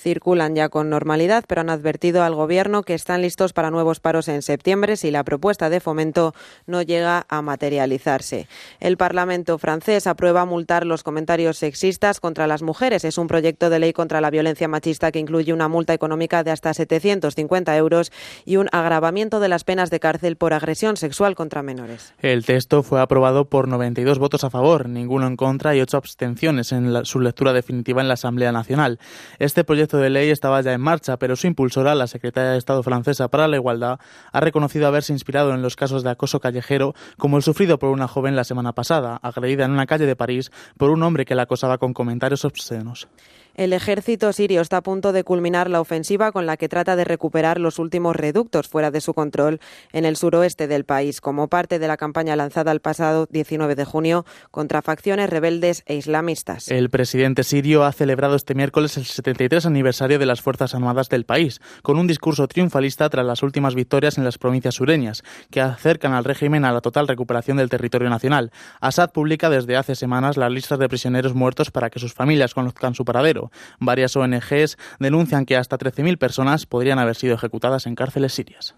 circulan ya con normalidad, pero han advertido al Gobierno que están listos para nuevos paros en septiembre si la propuesta de fomento no llega a materializarse. El Parlamento francés aprueba multar los comentarios sexistas contra las mujeres. Es un proyecto de ley contra la violencia machista que incluye una multa económica de hasta 750 euros y un agravamiento de las penas de cárcel por agresión sexual contra menores. El texto fue aprobado por 92 votos a favor, ninguno en contra y ocho abstenciones en la, su lectura definitiva en la Asamblea Nacional. Este proyecto de ley estaba ya en marcha, pero su impulsora, la secretaria de Estado francesa para la Igualdad, ha reconocido haberse inspirado en los casos de acoso callejero como el sufrido por una joven la semana pasada, agredida en una calle de París por un hombre que la acosaba con comentarios obscenos. El ejército sirio está a punto de culminar la ofensiva con la que trata de recuperar los últimos reductos fuera de su control en el suroeste del país, como parte de la campaña lanzada el pasado 19 de junio contra facciones rebeldes e islamistas. El presidente sirio ha celebrado este miércoles el 73 aniversario de las Fuerzas Armadas del país, con un discurso triunfalista tras las últimas victorias en las provincias sureñas, que acercan al régimen a la total recuperación del territorio nacional. Assad publica desde hace semanas las listas de prisioneros muertos para que sus familias conozcan su paradero. Varias ONGs denuncian que hasta 13.000 personas podrían haber sido ejecutadas en cárceles sirias.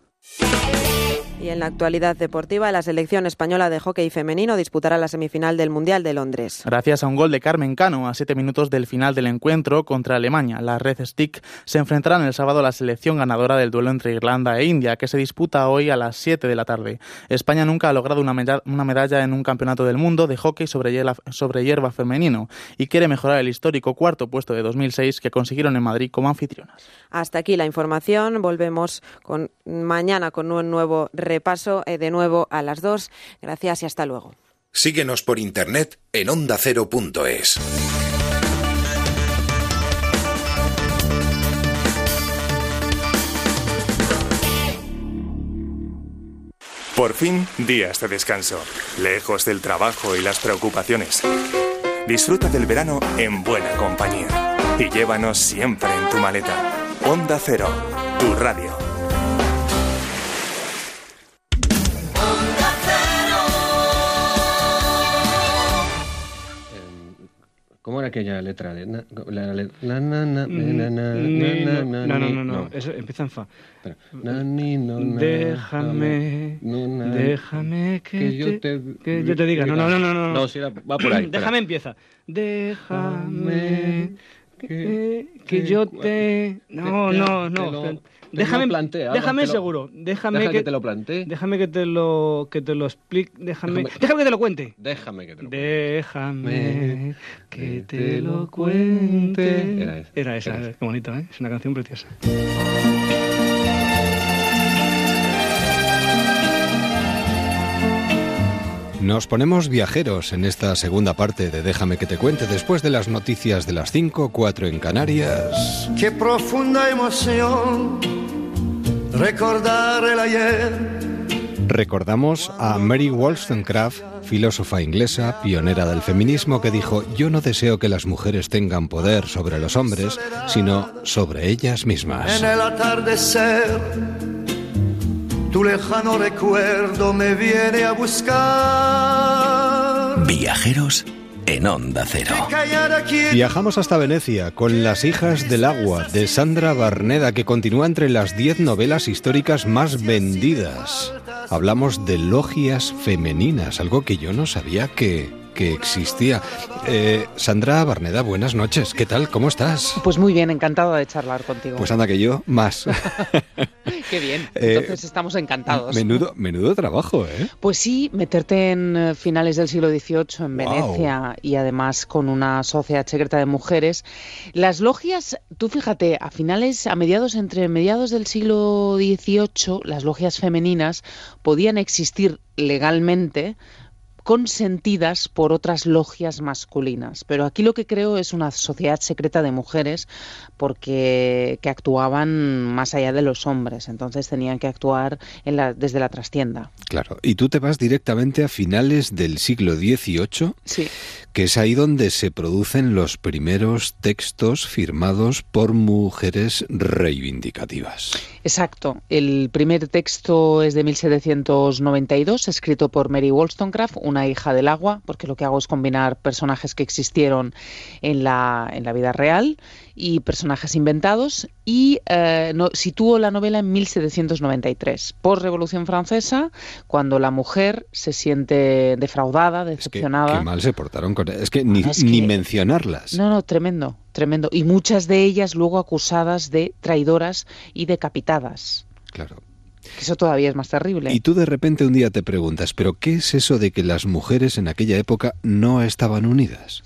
Y en la actualidad deportiva, la selección española de hockey femenino disputará la semifinal del Mundial de Londres. Gracias a un gol de Carmen Cano a siete minutos del final del encuentro contra Alemania, la Red Stick se enfrentarán el sábado a la selección ganadora del duelo entre Irlanda e India, que se disputa hoy a las 7 de la tarde. España nunca ha logrado una medalla, una medalla en un campeonato del mundo de hockey sobre hierba, sobre hierba femenino y quiere mejorar el histórico cuarto puesto de 2006 que consiguieron en Madrid como anfitrionas. Hasta aquí la información. Volvemos con mañana con un nuevo repaso eh, de nuevo a las dos. Gracias y hasta luego. Síguenos por internet en ondacero.es. Por fin, días de descanso, lejos del trabajo y las preocupaciones. Disfruta del verano en buena compañía y llévanos siempre en tu maleta. Onda Cero, tu radio. ¿Cómo era aquella letra? De na- la, la, la, na, na, na, na, na, na, No, no, no, no, eso empieza en fa. Espera. Na, ni, no, na, Déjame, no, na, déjame que, que yo te, que yo te diga. No, no, no, no, no. No, era- va por ahí. Déjame empieza. Déjame que, que yo te. No, no, no. Déjame, habla, déjame lo- seguro. Déjame Deja que, que te lo plantee. Déjame que te lo que te lo explique. Déjame, Déjame- déjame que te lo cuente. Déjame que te lo Déjame que te lo cuente. Era esa, Era esa, era esa. qué bonito, ¿eh? Es una canción preciosa. Nos ponemos viajeros en esta segunda parte de Déjame que te cuente después de las noticias de las 5, 4 en Canarias. Qué profunda emoción recordar el ayer. Recordamos a Mary Wollstonecraft, filósofa inglesa, pionera del feminismo, que dijo, yo no deseo que las mujeres tengan poder sobre los hombres, sino sobre ellas mismas. En el atardecer, tu lejano recuerdo me viene a buscar. Viajeros en Onda Cero. Viajamos hasta Venecia con Las hijas del agua de Sandra Barneda, que continúa entre las 10 novelas históricas más vendidas. Hablamos de logias femeninas, algo que yo no sabía que, que existía. Eh, Sandra Barneda, buenas noches. ¿Qué tal? ¿Cómo estás? Pues muy bien, encantado de charlar contigo. Pues anda que yo, más. Qué bien, Eh, entonces estamos encantados. Menudo, menudo trabajo, ¿eh? Pues sí, meterte en eh, finales del siglo XVIII en. Venecia y además con una sociedad secreta de mujeres. Las logias, tú fíjate, a finales, a mediados, entre mediados del siglo XVIII, las logias femeninas podían existir legalmente consentidas por otras logias masculinas. Pero aquí lo que creo es una sociedad secreta de mujeres porque que actuaban más allá de los hombres, entonces tenían que actuar en la- desde la trastienda. Claro. Y tú te vas directamente a finales del siglo XVIII, Sí. que es ahí donde se producen los primeros textos firmados por mujeres reivindicativas. Exacto. El primer texto es de 1792, escrito por Mary Wollstonecraft, una hija del agua, porque lo que hago es combinar personajes que existieron en la, en la vida real y personajes inventados y eh, no, sitúo la novela en 1793, por Revolución Francesa, cuando la mujer se siente defraudada, decepcionada. Es que, mal se portaron con Es que ni, ni mencionarlas. No, no, tremendo, tremendo. Y muchas de ellas luego acusadas de traidoras y decapitadas. Claro. Eso todavía es más terrible. Y tú de repente un día te preguntas, ¿pero qué es eso de que las mujeres en aquella época no estaban unidas?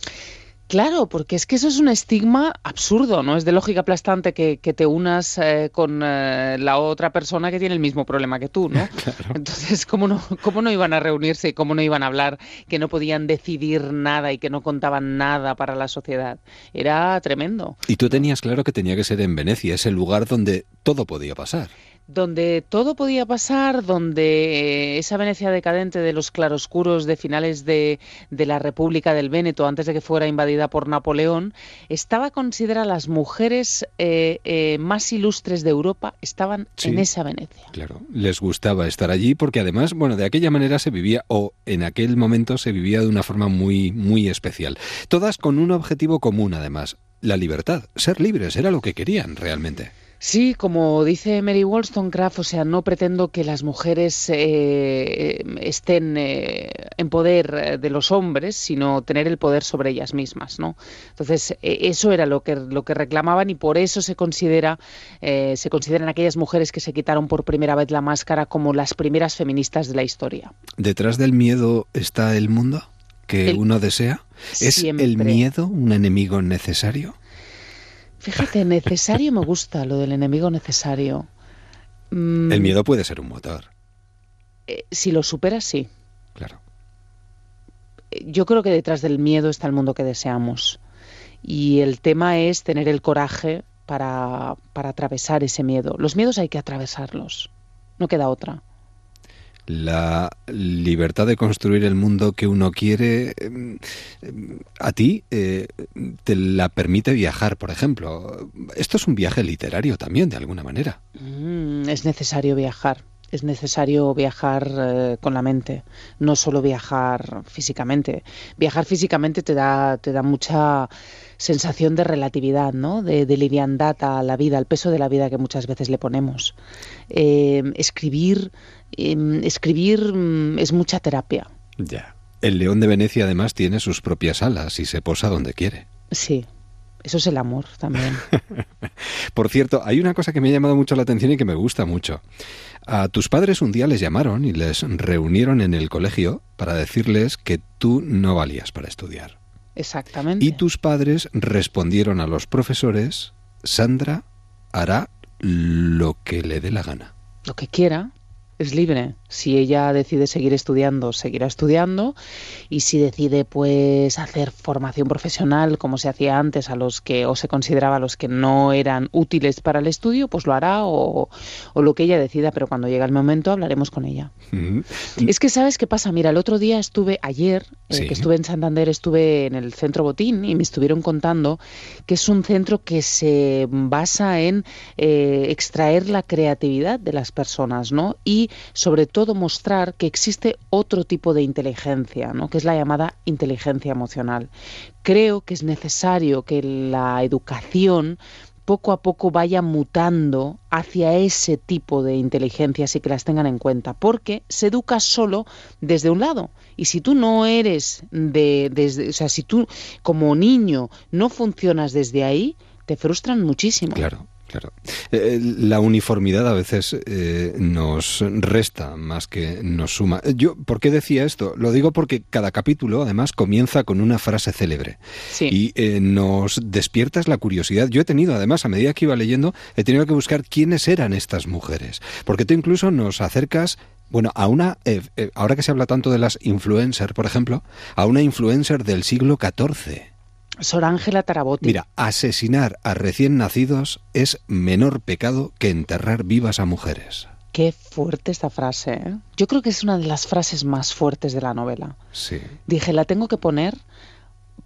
Claro, porque es que eso es un estigma absurdo, ¿no? Es de lógica aplastante que, te unas eh, con eh, la otra persona que tiene el mismo problema que tú, ¿no? Entonces, ¿cómo no, ¿cómo no iban a reunirse y cómo no iban a hablar que no podían decidir nada y que no contaban nada para la sociedad? Era tremendo. Y tú tenías claro que tenía que ser en Venecia, ese lugar donde todo podía pasar donde todo podía pasar, donde eh, esa Venecia decadente de los claroscuros de finales de, la República del Véneto, antes de que fuera invadida por Napoleón, estaba considerada las mujeres eh, eh, más ilustres de Europa, estaban en esa Venecia. Claro, les gustaba estar allí porque además, bueno, de aquella manera se vivía, o en aquel momento se vivía de una forma muy, muy especial. Todas con un objetivo común, además, la libertad, ser libres, era lo que querían realmente. Sí, como dice Mary Wollstonecraft, o sea, no pretendo que las mujeres eh, estén eh, en poder de los hombres, sino tener el poder sobre ellas mismas, ¿no? Entonces, e, eso era lo que lo que reclamaban y por eso se considera eh, se consideran aquellas mujeres que se quitaron por primera vez la máscara como las primeras feministas de la historia. Detrás del miedo está el mundo que uno desea. ¿Es el miedo un enemigo necesario? Fíjate, necesario me gusta lo del enemigo necesario. Mm. El miedo puede ser un motor. Eh, si lo superas, sí. Claro. Yo creo que detrás del miedo está el mundo que deseamos. Y el tema es tener el coraje para, para atravesar ese miedo. Los miedos hay que atravesarlos. No queda otra la libertad de construir el mundo que uno quiere, em, a ti eh, te la permite viajar, por ejemplo. Esto es un viaje literario también, de alguna manera. Mm, es necesario viajar. Es necesario viajar eh, con la mente, no solo viajar físicamente. Viajar físicamente te da, te da mucha sensación de relatividad, ¿no? de, liviandad a la vida, al peso de la vida que muchas veces le ponemos. Eh, escribir Em, escribir mm, es mucha terapia. Ya. El león de Venecia además tiene sus propias alas y se posa donde quiere. Sí, eso es el amor también. Por cierto, hay una cosa que me ha llamado mucho la atención y que me gusta mucho. A tus padres un día les llamaron y les reunieron en el colegio para decirles que tú no valías para estudiar. Exactamente. Y tus padres respondieron a los profesores, Sandra hará lo que le dé la gana. Lo que quiera es libre. Si ella decide seguir estudiando, seguirá estudiando. Y si decide, pues, hacer formación profesional, como se hacía antes, a los que, o se consideraba a los que no eran útiles para el estudio, pues lo hará o, lo que ella decida. Pero cuando llegue el momento, hablaremos con ella. Es que, ¿sabes qué pasa? Mira, el otro día estuve, ayer, eh, que estuve en Santander, estuve en el centro Botín y me estuvieron contando que es un centro que se basa en eh, extraer la creatividad de las personas, ¿no? Y sobre todo mostrar que existe otro tipo de inteligencia, ¿no? que es la llamada inteligencia emocional. Creo que es necesario que la educación poco a poco vaya mutando hacia ese tipo de inteligencias y que las tengan en cuenta, porque se educa solo desde un lado. Y si tú no eres de, desde, o sea, si tú como niño no funcionas desde ahí, te frustran muchísimo. Claro. Claro. Eh, la uniformidad a veces eh, nos resta más que nos suma. Yo, ¿por qué decía esto? Lo digo porque cada capítulo, además, comienza con una frase célebre. Y eh, nos despiertas la curiosidad. Yo he tenido, además, a medida que iba leyendo, he tenido que buscar quiénes eran estas mujeres. Porque tú incluso nos acercas bueno, a una, ahora que se habla tanto de las influencers, por ejemplo, a una influencer del siglo XIV. Sor Ángela Tarabotti. Mira, asesinar a recién nacidos es menor pecado que enterrar vivas a mujeres. Qué fuerte esta frase. ¿eh? Yo creo que es una de las frases más fuertes de la novela. Sí. Dije, la tengo que poner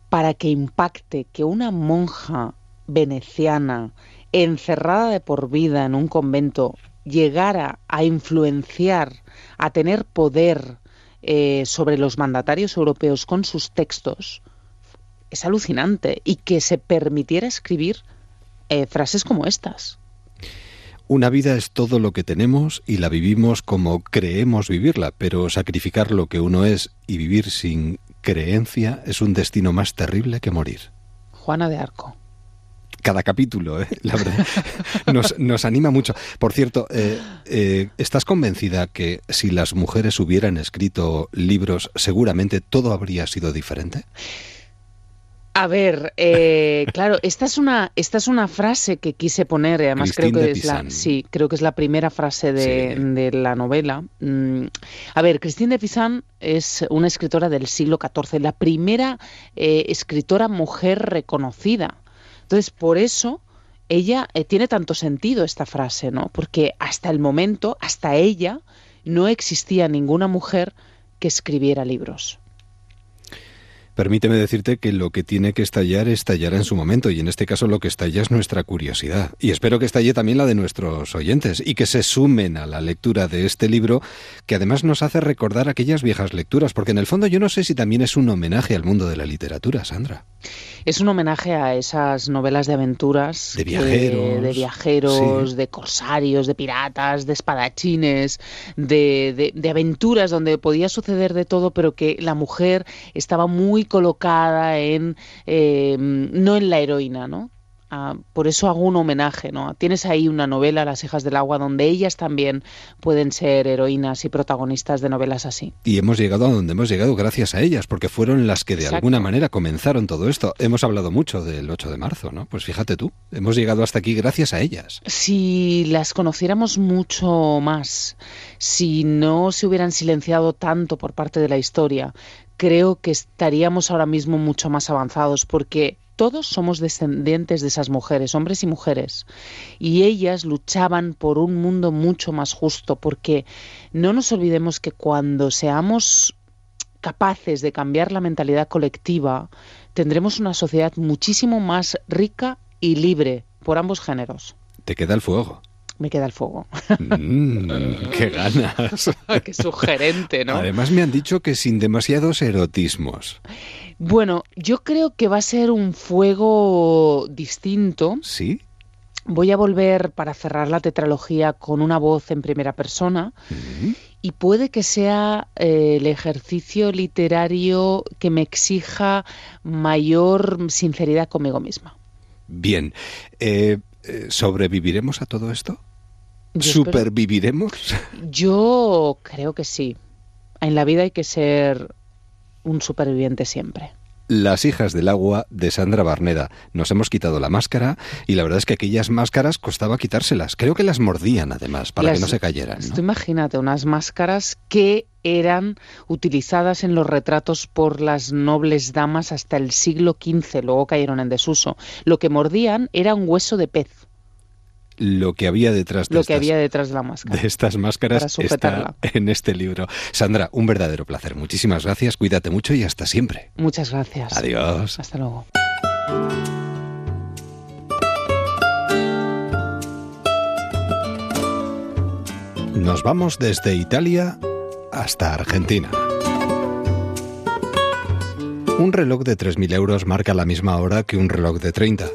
para que impacte que una monja veneciana, encerrada de por vida en un convento, llegara a influenciar, a tener poder eh, sobre los mandatarios europeos con sus textos, es alucinante. Y que se permitiera escribir eh, frases como estas. Una vida es todo lo que tenemos y la vivimos como creemos vivirla, pero sacrificar lo que uno es y vivir sin creencia es un destino más terrible que morir. Juana de Arco. Cada capítulo, ¿eh? la verdad, nos, nos anima mucho. Por cierto, eh, eh, ¿estás convencida que si las mujeres hubieran escrito libros, seguramente todo habría sido diferente? A ver, eh, claro, esta es una esta es una frase que quise poner, y además creo que es la sí, creo que es la primera frase de, de la novela. Mm, a ver, Christine de Pizan es una escritora del siglo XIV, la primera eh, escritora mujer reconocida. Entonces, por eso ella eh, tiene tanto sentido esta frase, ¿no? Porque hasta el momento, hasta ella, no existía ninguna mujer que escribiera libros. Permíteme decirte que lo que tiene que estallar estallará en su momento y en este caso lo que estalla es nuestra curiosidad. Y espero que estalle también la de nuestros oyentes y que se sumen a la lectura de este libro que además nos hace recordar aquellas viejas lecturas, porque en el fondo yo no sé si también es un homenaje al mundo de la literatura, Sandra. Es un homenaje a esas novelas de aventuras. De que- viajeros, de viajeros, sí. de corsarios, de piratas, de espadachines, de, de- de aventuras donde podía suceder de todo, pero que la mujer estaba muy colocada en, eh, no en la heroína, ¿no? Ah, por eso hago un homenaje, ¿no? Tienes ahí una novela, Las hijas del agua, donde ellas también pueden ser heroínas y protagonistas de novelas así. Y hemos llegado a donde hemos llegado gracias a ellas, porque fueron las que de Exacto. alguna manera comenzaron todo esto. Hemos hablado mucho del 8 de marzo, ¿no? Pues fíjate tú, hemos llegado hasta aquí gracias a ellas. Si las conociéramos mucho más, si no se hubieran silenciado tanto por parte de la historia, creo que estaríamos ahora mismo mucho más avanzados porque todos somos descendientes de esas mujeres, hombres y mujeres, y ellas luchaban por un mundo mucho más justo porque no nos olvidemos que cuando seamos capaces de cambiar la mentalidad colectiva, tendremos una sociedad muchísimo más rica y libre por ambos géneros. Te queda el fuego. Me queda el fuego. Mm, ¡Qué ganas! Qué sugerente, ¿no? Además me han dicho que sin demasiados erotismos. Bueno, yo creo que va a ser un fuego distinto. ¿Sí? Voy a volver para cerrar la tetralogía con una voz en primera persona y puede que sea eh, el ejercicio literario que me exija mayor sinceridad conmigo misma. Bien. Eh, eh, ¿Sobreviviremos a todo esto? Yo espero- ¿Superviviremos? Yo creo que sí. En la vida hay que ser un superviviente siempre. Las hijas del agua de Sandra Barneda. Nos hemos quitado la máscara y la verdad es que aquellas máscaras costaba quitárselas. Creo que las mordían además para que no se cayeran. ¿no? Tú imagínate unas máscaras que eran utilizadas en los retratos por las nobles damas hasta el siglo XV, luego cayeron en desuso. Lo que mordían era un hueso de pez, Lo que había detrás de lo que estas había detrás de la máscara. de estas máscaras está en este libro. Sandra, un verdadero placer. Muchísimas gracias, cuídate mucho y hasta siempre. Muchas gracias. Adiós. Hasta luego. Nos vamos desde Italia hasta Argentina. Un reloj de 3.000 euros marca la misma hora que un reloj de 30.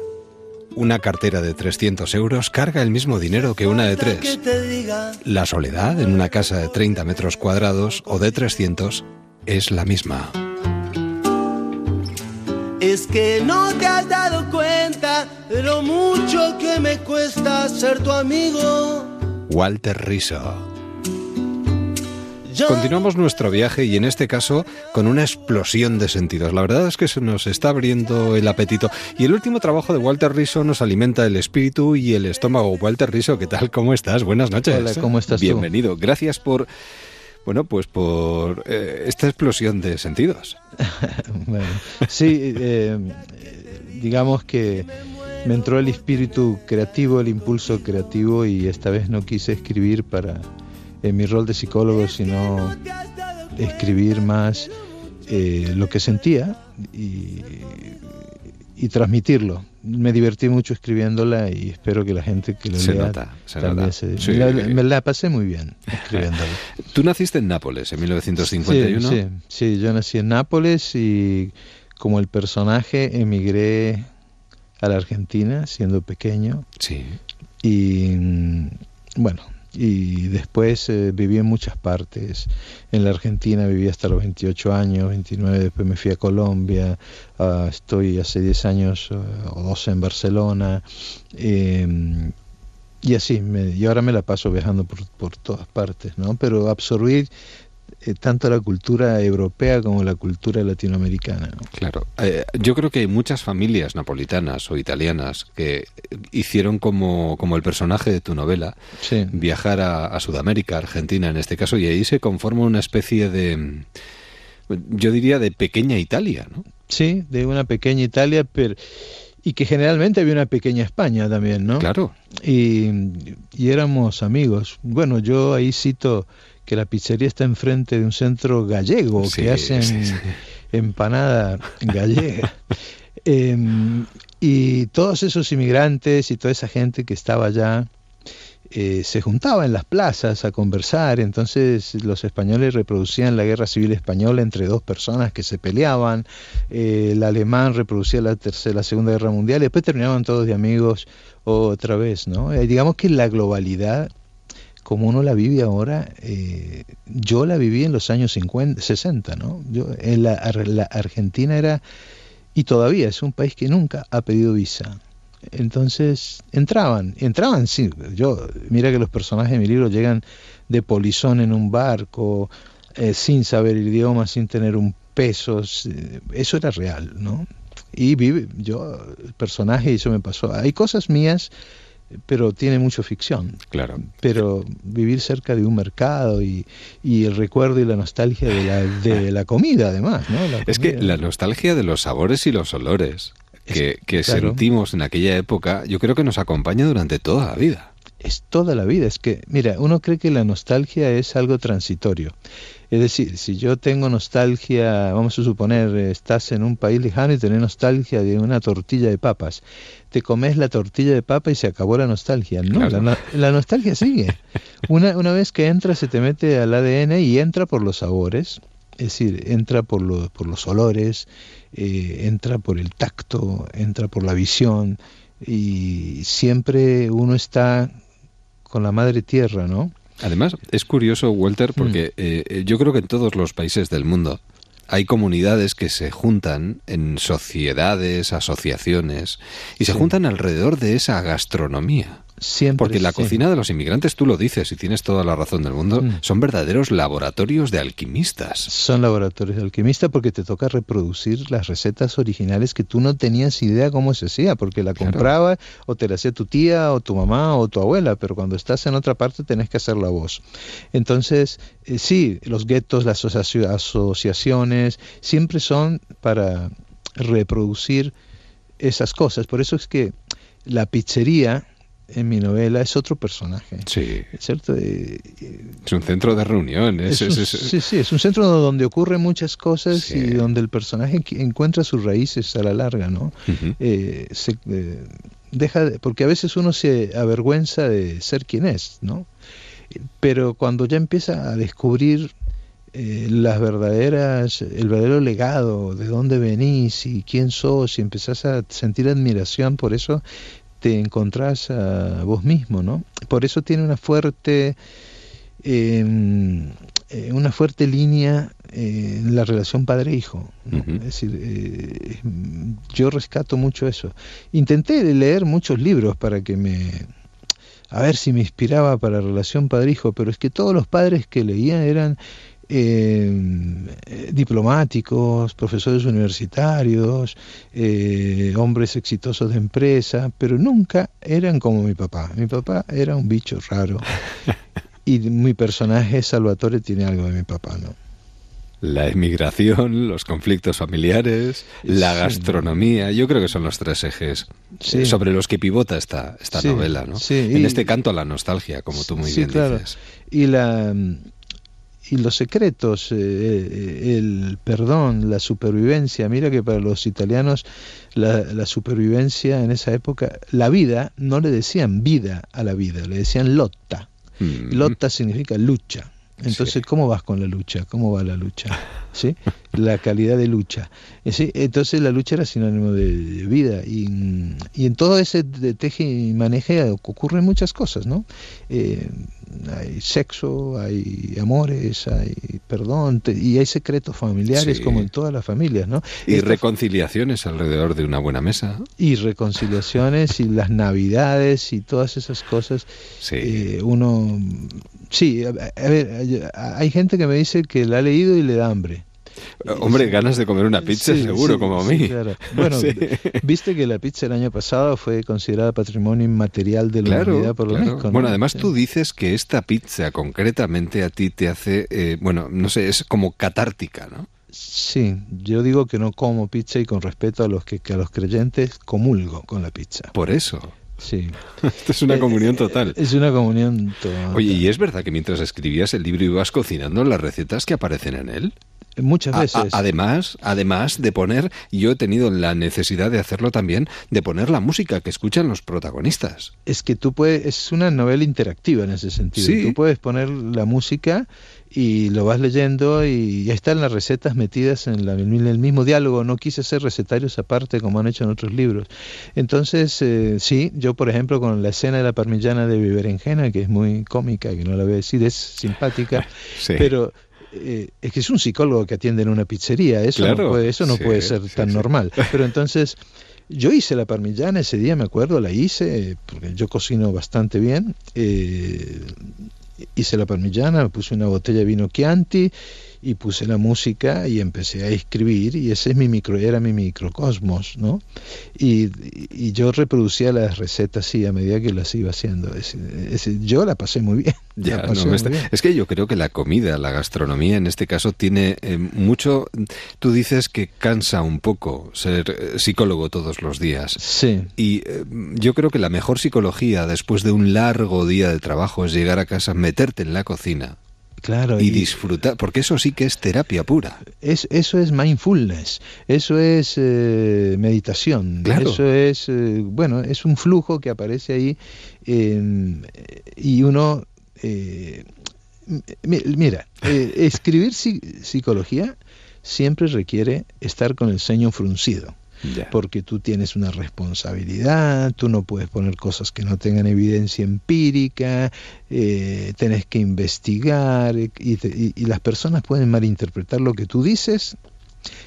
Una cartera de 300 euros carga el mismo dinero que una de 3. La soledad en una casa de 30 metros cuadrados o de 300 es la misma. Es que no te has dado cuenta de lo mucho que me cuesta ser tu amigo. Walter Rizzo. Continuamos nuestro viaje y en este caso con una explosión de sentidos. La verdad es que se nos está abriendo el apetito y el último trabajo de Walter Rizzo nos alimenta el espíritu y el estómago. Walter Rizzo, ¿qué tal? ¿Cómo estás? Buenas noches. Hola, ¿cómo estás tú? Bienvenido. Gracias por bueno, pues por eh, esta explosión de sentidos. Bueno, sí, eh, digamos que me entró el espíritu creativo, el impulso creativo y esta vez no quise escribir para en mi rol de psicólogo, sino escribir más eh, lo que sentía y, y transmitirlo. Me divertí mucho escribiéndola y espero que la gente que lo Se lea nota, se nota. se- Sí. la- me la pasé muy bien escribiéndola. Tú naciste en Nápoles en 1951. Sí, sí, sí, yo nací en Nápoles y como el personaje emigré a la Argentina siendo pequeño. Sí. Y mm, bueno, y después eh, viví en muchas partes. En la Argentina viví hasta los 28 años, 29, después me fui a Colombia, ah, estoy hace 10 años eh, o 12 en Barcelona. eh, y así, me- y ahora me la paso viajando por, por todas partes, ¿no? Pero absorbir eh, tanto la cultura europea como la cultura latinoamericana. ¿no? Claro. Eh, yo creo que hay muchas familias napolitanas o italianas que hicieron como, como el personaje de tu novela Sí. viajar a, a Sudamérica, Argentina en este caso, y ahí se conforma una especie de, yo diría, de pequeña Italia, ¿no? Sí, de una pequeña Italia, pero y que generalmente había una pequeña España también, ¿no? Claro. Y, y éramos amigos. Bueno, yo ahí cito que la pizzería está enfrente de un centro gallego Sí, que hacen sí, sí. empanada gallega. Em, y todos esos inmigrantes y toda esa gente que estaba allá eh, se juntaba en las plazas a conversar, entonces los españoles reproducían la guerra civil española entre dos personas que se peleaban, eh, el alemán reproducía la tercera, la segunda guerra mundial, y después terminaban todos de amigos otra vez, ¿no? Eh, digamos que la globalidad, como uno la vive ahora, eh, yo la viví en los años 50, 60, ¿no? Yo, en la, la Argentina era, y todavía es un país que nunca ha pedido visa. Entonces entraban, entraban, sí. Yo, mira que los personajes de mi libro llegan de polizón en un barco, eh, sin saber idioma, sin tener un peso. Eso era real, ¿no? Y vive, yo, el personaje, eso me pasó. Hay cosas mías, pero tiene mucho ficción. Claro. Pero vivir cerca de un mercado y, y el recuerdo y la nostalgia de la, de la comida, además, Es que la nostalgia de los sabores y los olores que, que claro. sentimos en aquella época, yo creo que nos acompaña durante toda la vida. es toda la vida. Es que, mira, uno cree que la nostalgia es algo transitorio. Es decir, si yo tengo nostalgia, vamos a suponer, eh, estás en un país lejano y tenés nostalgia de una tortilla de papas, te comes la tortilla de papa y se acabó la nostalgia. No, Claro. la, no- la nostalgia sigue. Una, una vez que entra, se te mete al ADN y entra por los sabores, es decir, entra por, lo- por los olores, eh, entra por el tacto, entra por la visión y siempre uno está con la madre tierra, ¿no? Además, es curioso, Walter, porque eh, eh, yo creo que en todos los países del mundo hay comunidades que se juntan en sociedades, asociaciones, y se Sí. juntan alrededor de esa gastronomía. Siempre. Porque la cocina de los inmigrantes, tú lo dices y tienes toda la razón del mundo, Mm. son verdaderos laboratorios de alquimistas. Son laboratorios de alquimista porque te toca reproducir las recetas originales que tú no tenías idea cómo se hacía, porque la Claro. compraba o te la hacía tu tía o tu mamá o tu abuela, pero cuando estás en otra parte tenés que hacerla vos. Entonces, eh, sí, los guetos, las asoci- asociaciones, siempre son para reproducir esas cosas. Por eso es que la pizzería en mi novela es otro personaje. Sí. ¿Cierto? Eh, Es un centro de reuniones. es un- es- es- sí, sí, es un centro donde ocurren muchas cosas Sí. y donde el personaje encuentra sus raíces a la larga, ¿no? Eh, se, eh, deja de- porque a veces uno se avergüenza de ser quien es, ¿no? Pero cuando ya empieza a descubrir eh, las verdaderas, el verdadero legado, de dónde venís y quién sos, y empezás a sentir admiración por eso, te encontrás a vos mismo, ¿no? Por eso tiene una fuerte, eh, eh, una fuerte línea eh, en la relación padre-hijo. Es decir, eh, yo rescato mucho eso. Intenté leer muchos libros para que me... A ver si me inspiraba para relación padre-hijo, pero es que todos los padres que leía eran eh, diplomáticos, profesores universitarios, eh, hombres exitosos de empresa, pero nunca eran como mi papá. Mi papá era un bicho raro. y mi personaje Salvatore tiene algo de mi papá, ¿no? La emigración, los conflictos familiares, la Sí. gastronomía, yo creo que son los tres ejes Sí. eh, sobre los que pivota esta, esta Sí, novela, ¿no? en y- este canto a la nostalgia, como tú muy bien claro. dices. Y la y los secretos, eh, eh, el perdón, la supervivencia. Mira que para los italianos la, la, supervivencia en esa época, la vida, no le decían vida a la vida, le decían lotta. Mm. Lotta significa lucha. Entonces, ¿cómo vas con la lucha? ¿Cómo va la lucha? ¿Sí? La calidad de lucha. ¿Sí? Entonces la lucha era sinónimo de, de vida y, y, en todo ese teje y maneje ocurren muchas cosas, ¿no? Eh, hay sexo, hay amores, hay perdón te, y hay secretos familiares Sí. como en todas las familias, ¿no? Y Esta- reconciliaciones alrededor de una buena mesa. y reconciliaciones y las navidades y todas esas cosas eh, uno sí a, a ver hay- gente que me dice que la ha leído y le da hambre Hombre, ganas de comer una pizza Sí, seguro, sí, como a sí, mí. claro. Bueno, viste que la pizza el año pasado fue considerada patrimonio inmaterial de la Claro, humanidad por la claro. UNESCO. ¿no? Bueno, además tú dices que esta pizza concretamente a ti te hace, eh, bueno, no sé, es como catártica, ¿no? Sí, yo digo que no como pizza y con respeto a los que, que a los creyentes comulgo con la pizza. Por eso. Sí. Esto es una comunión total. Es una comunión total. Oye, ¿y es verdad que mientras escribías el libro ibas cocinando las recetas que aparecen en él? Muchas A- a- veces. además, además de poner, yo he tenido la necesidad de hacerlo también, de poner la música que escuchan los protagonistas. Es que tú puedes, es una novela interactiva en ese sentido. Sí. Tú puedes poner la música y lo vas leyendo y ya están las recetas metidas en, la, en el mismo diálogo. No quise hacer recetarios aparte como han hecho en otros libros. Entonces, eh, sí, yo por ejemplo con la escena de la parmigiana de berenjena, que es muy cómica, que no la voy a decir, es simpática, Sí. pero eh, es que es un psicólogo que atiende en una pizzería, eso Claro, no puede, eso no sí, puede ser sí, tan normal. Pero entonces yo hice la parmigiana ese día, me acuerdo, la hice, porque yo cocino bastante bien. eh, hice la parmigiana, puse una botella de vino Chianti y puse la música y empecé a escribir y ese es mi micro, era mi microcosmos, ¿no? Y, y yo reproducía las recetas así a medida que las iba haciendo. Ese- ese- yo la pasé muy bien. Ya, la no pasé me muy está- bien. Es que yo creo que la comida, la gastronomía en este caso tiene eh, mucho... Tú dices que cansa un poco ser eh, psicólogo todos los días. Sí. Y eh, yo creo que la mejor psicología después de un largo día de trabajo es llegar a casa, meterte en la cocina Claro, y y- disfrutar, porque eso sí que es terapia pura. Es, eso es mindfulness, eso es eh, meditación, Claro. eso es, eh, bueno, es un flujo que aparece ahí eh, y uno, eh, mi- mira, eh, escribir psi- psicología siempre requiere estar con el ceño fruncido. Porque tú tienes una responsabilidad, tú no puedes poner cosas que no tengan evidencia empírica, eh, tenés que investigar y- y las personas pueden malinterpretar lo que tú dices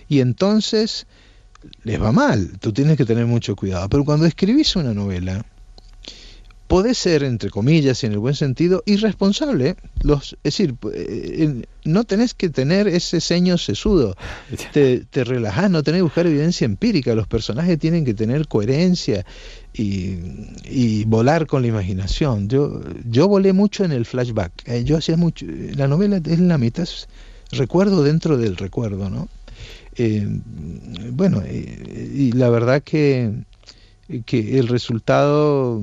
y entonces les va mal. Tú tienes que tener mucho cuidado. Pero cuando escribís una novela, podés ser, entre comillas, y en el buen sentido, irresponsable. Los, es decir, eh, en- no tenés que tener ese ceño sesudo. Te, te relajás, no tenés que buscar evidencia empírica. Los personajes tienen que tener coherencia y, y volar con la imaginación. Yo, yo volé mucho en el flashback. Eh, yo hacía mucho. La novela es la mitad es recuerdo dentro del recuerdo, ¿no? Eh, bueno, eh, y la verdad que, que el resultado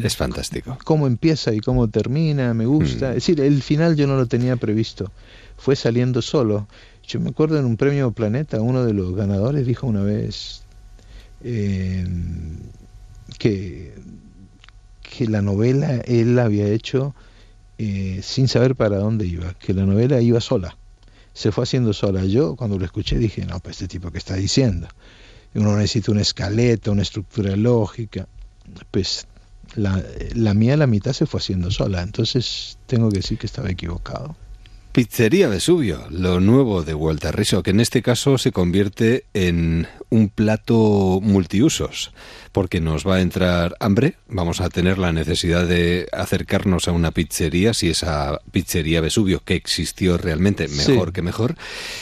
Es fantástico. cómo empieza y cómo termina, me gusta. Es decir, el final yo no lo tenía previsto, fue saliendo solo. Yo me acuerdo en un premio Planeta, uno de los ganadores dijo una vez eh, que, que la novela él la había hecho eh, sin saber para dónde iba, que la novela iba sola, se fue haciendo sola. Yo cuando lo escuché dije, no, pues este tipo que está diciendo, uno necesita una escaleta, una estructura lógica, pues la, la mía la mitad se fue haciendo sola, entonces tengo que decir que estaba equivocado. Pizzería Vesubio, lo nuevo de Walter Riso, que en este caso se convierte en un plato multiusos, porque nos va a entrar hambre, vamos a tener la necesidad de acercarnos a una pizzería, si esa pizzería Vesubio que existió realmente, mejor Sí. que mejor.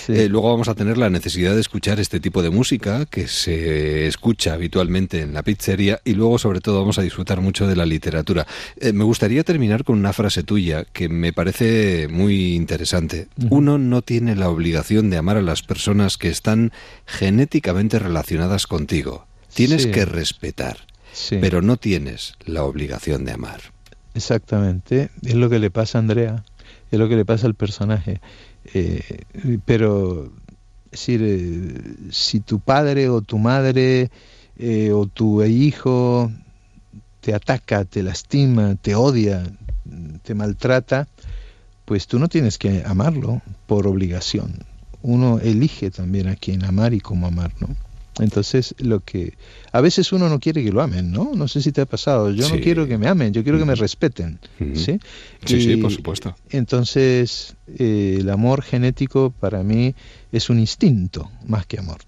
Eh, luego vamos a tener la necesidad de escuchar este tipo de música que se escucha habitualmente en la pizzería y luego sobre todo vamos a disfrutar mucho de la literatura. Eh, me gustaría terminar con una frase tuya que me parece muy interesante. Uno no tiene la obligación de amar a las personas que están genéticamente relacionadas contigo. Tienes Sí. que respetar, Sí. pero no tienes la obligación de amar. Exactamente, es lo que le pasa a Andrea. es lo que le pasa al personaje. Eh, pero, es decir, eh, si tu padre o tu madre eh, o tu hijo te ataca, te lastima, te odia, te maltrata, pues tú no tienes que amarlo por obligación. Uno elige también a quién amar y cómo amar, ¿no? Entonces, lo que a veces uno no quiere que lo amen, ¿no? No sé si te ha pasado. Yo no quiero que me amen, yo quiero que me respeten, ¿sí? Sí, sí, por supuesto. Entonces, eh, el amor genético para mí es un instinto más que amor.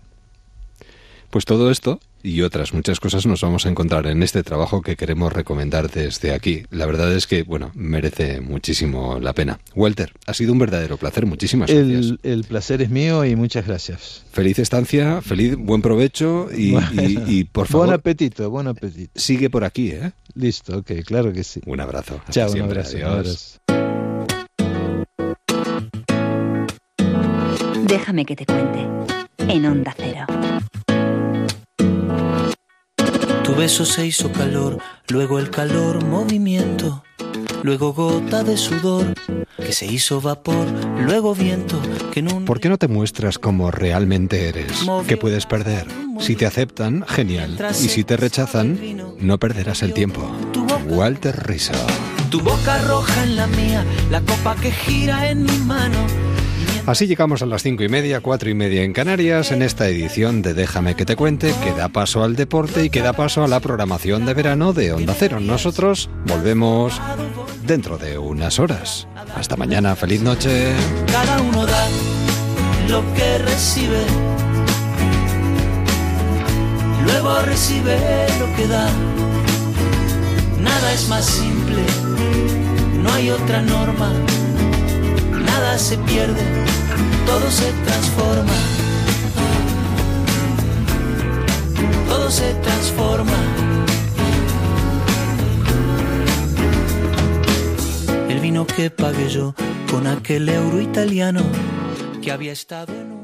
Pues todo esto y otras muchas cosas nos vamos a encontrar en este trabajo que queremos recomendar desde aquí. La verdad es que, bueno, merece muchísimo la pena. Walter, ha sido un verdadero placer. Muchísimas gracias. El, el placer es mío y muchas gracias. Feliz estancia, feliz, buen provecho y, y- y, por favor, Buen apetito, buen apetito. sigue por aquí, ¿eh? Listo, ok, claro que sí. Un abrazo. Hasta Chao, un siempre. abrazo. un abrazo. Déjame que te cuente. En Onda Cero. Tu beso se hizo calor, luego el calor movimiento, luego gota de sudor que se hizo vapor, luego viento que en un ¿Por qué no te muestras como realmente eres? ¿Qué puedes perder? Si te aceptan, genial. Y si te rechazan, no perderás el tiempo. Walter Rizzo. tu boca roja en la mía, la copa que gira en mi mano. Así llegamos a las cinco y media, cuatro y media en Canarias, en esta edición de Déjame que te cuente, que da paso al deporte y que da paso a la programación de verano de Onda Cero. Nosotros volvemos dentro de unas horas. Hasta mañana, feliz noche. Cada uno da lo que recibe, luego recibe lo que da. Nada es más simple, no hay otra norma, nada se pierde, todo se transforma. Todo se transforma. El vino que pagué yo con aquel euro italiano que había estado en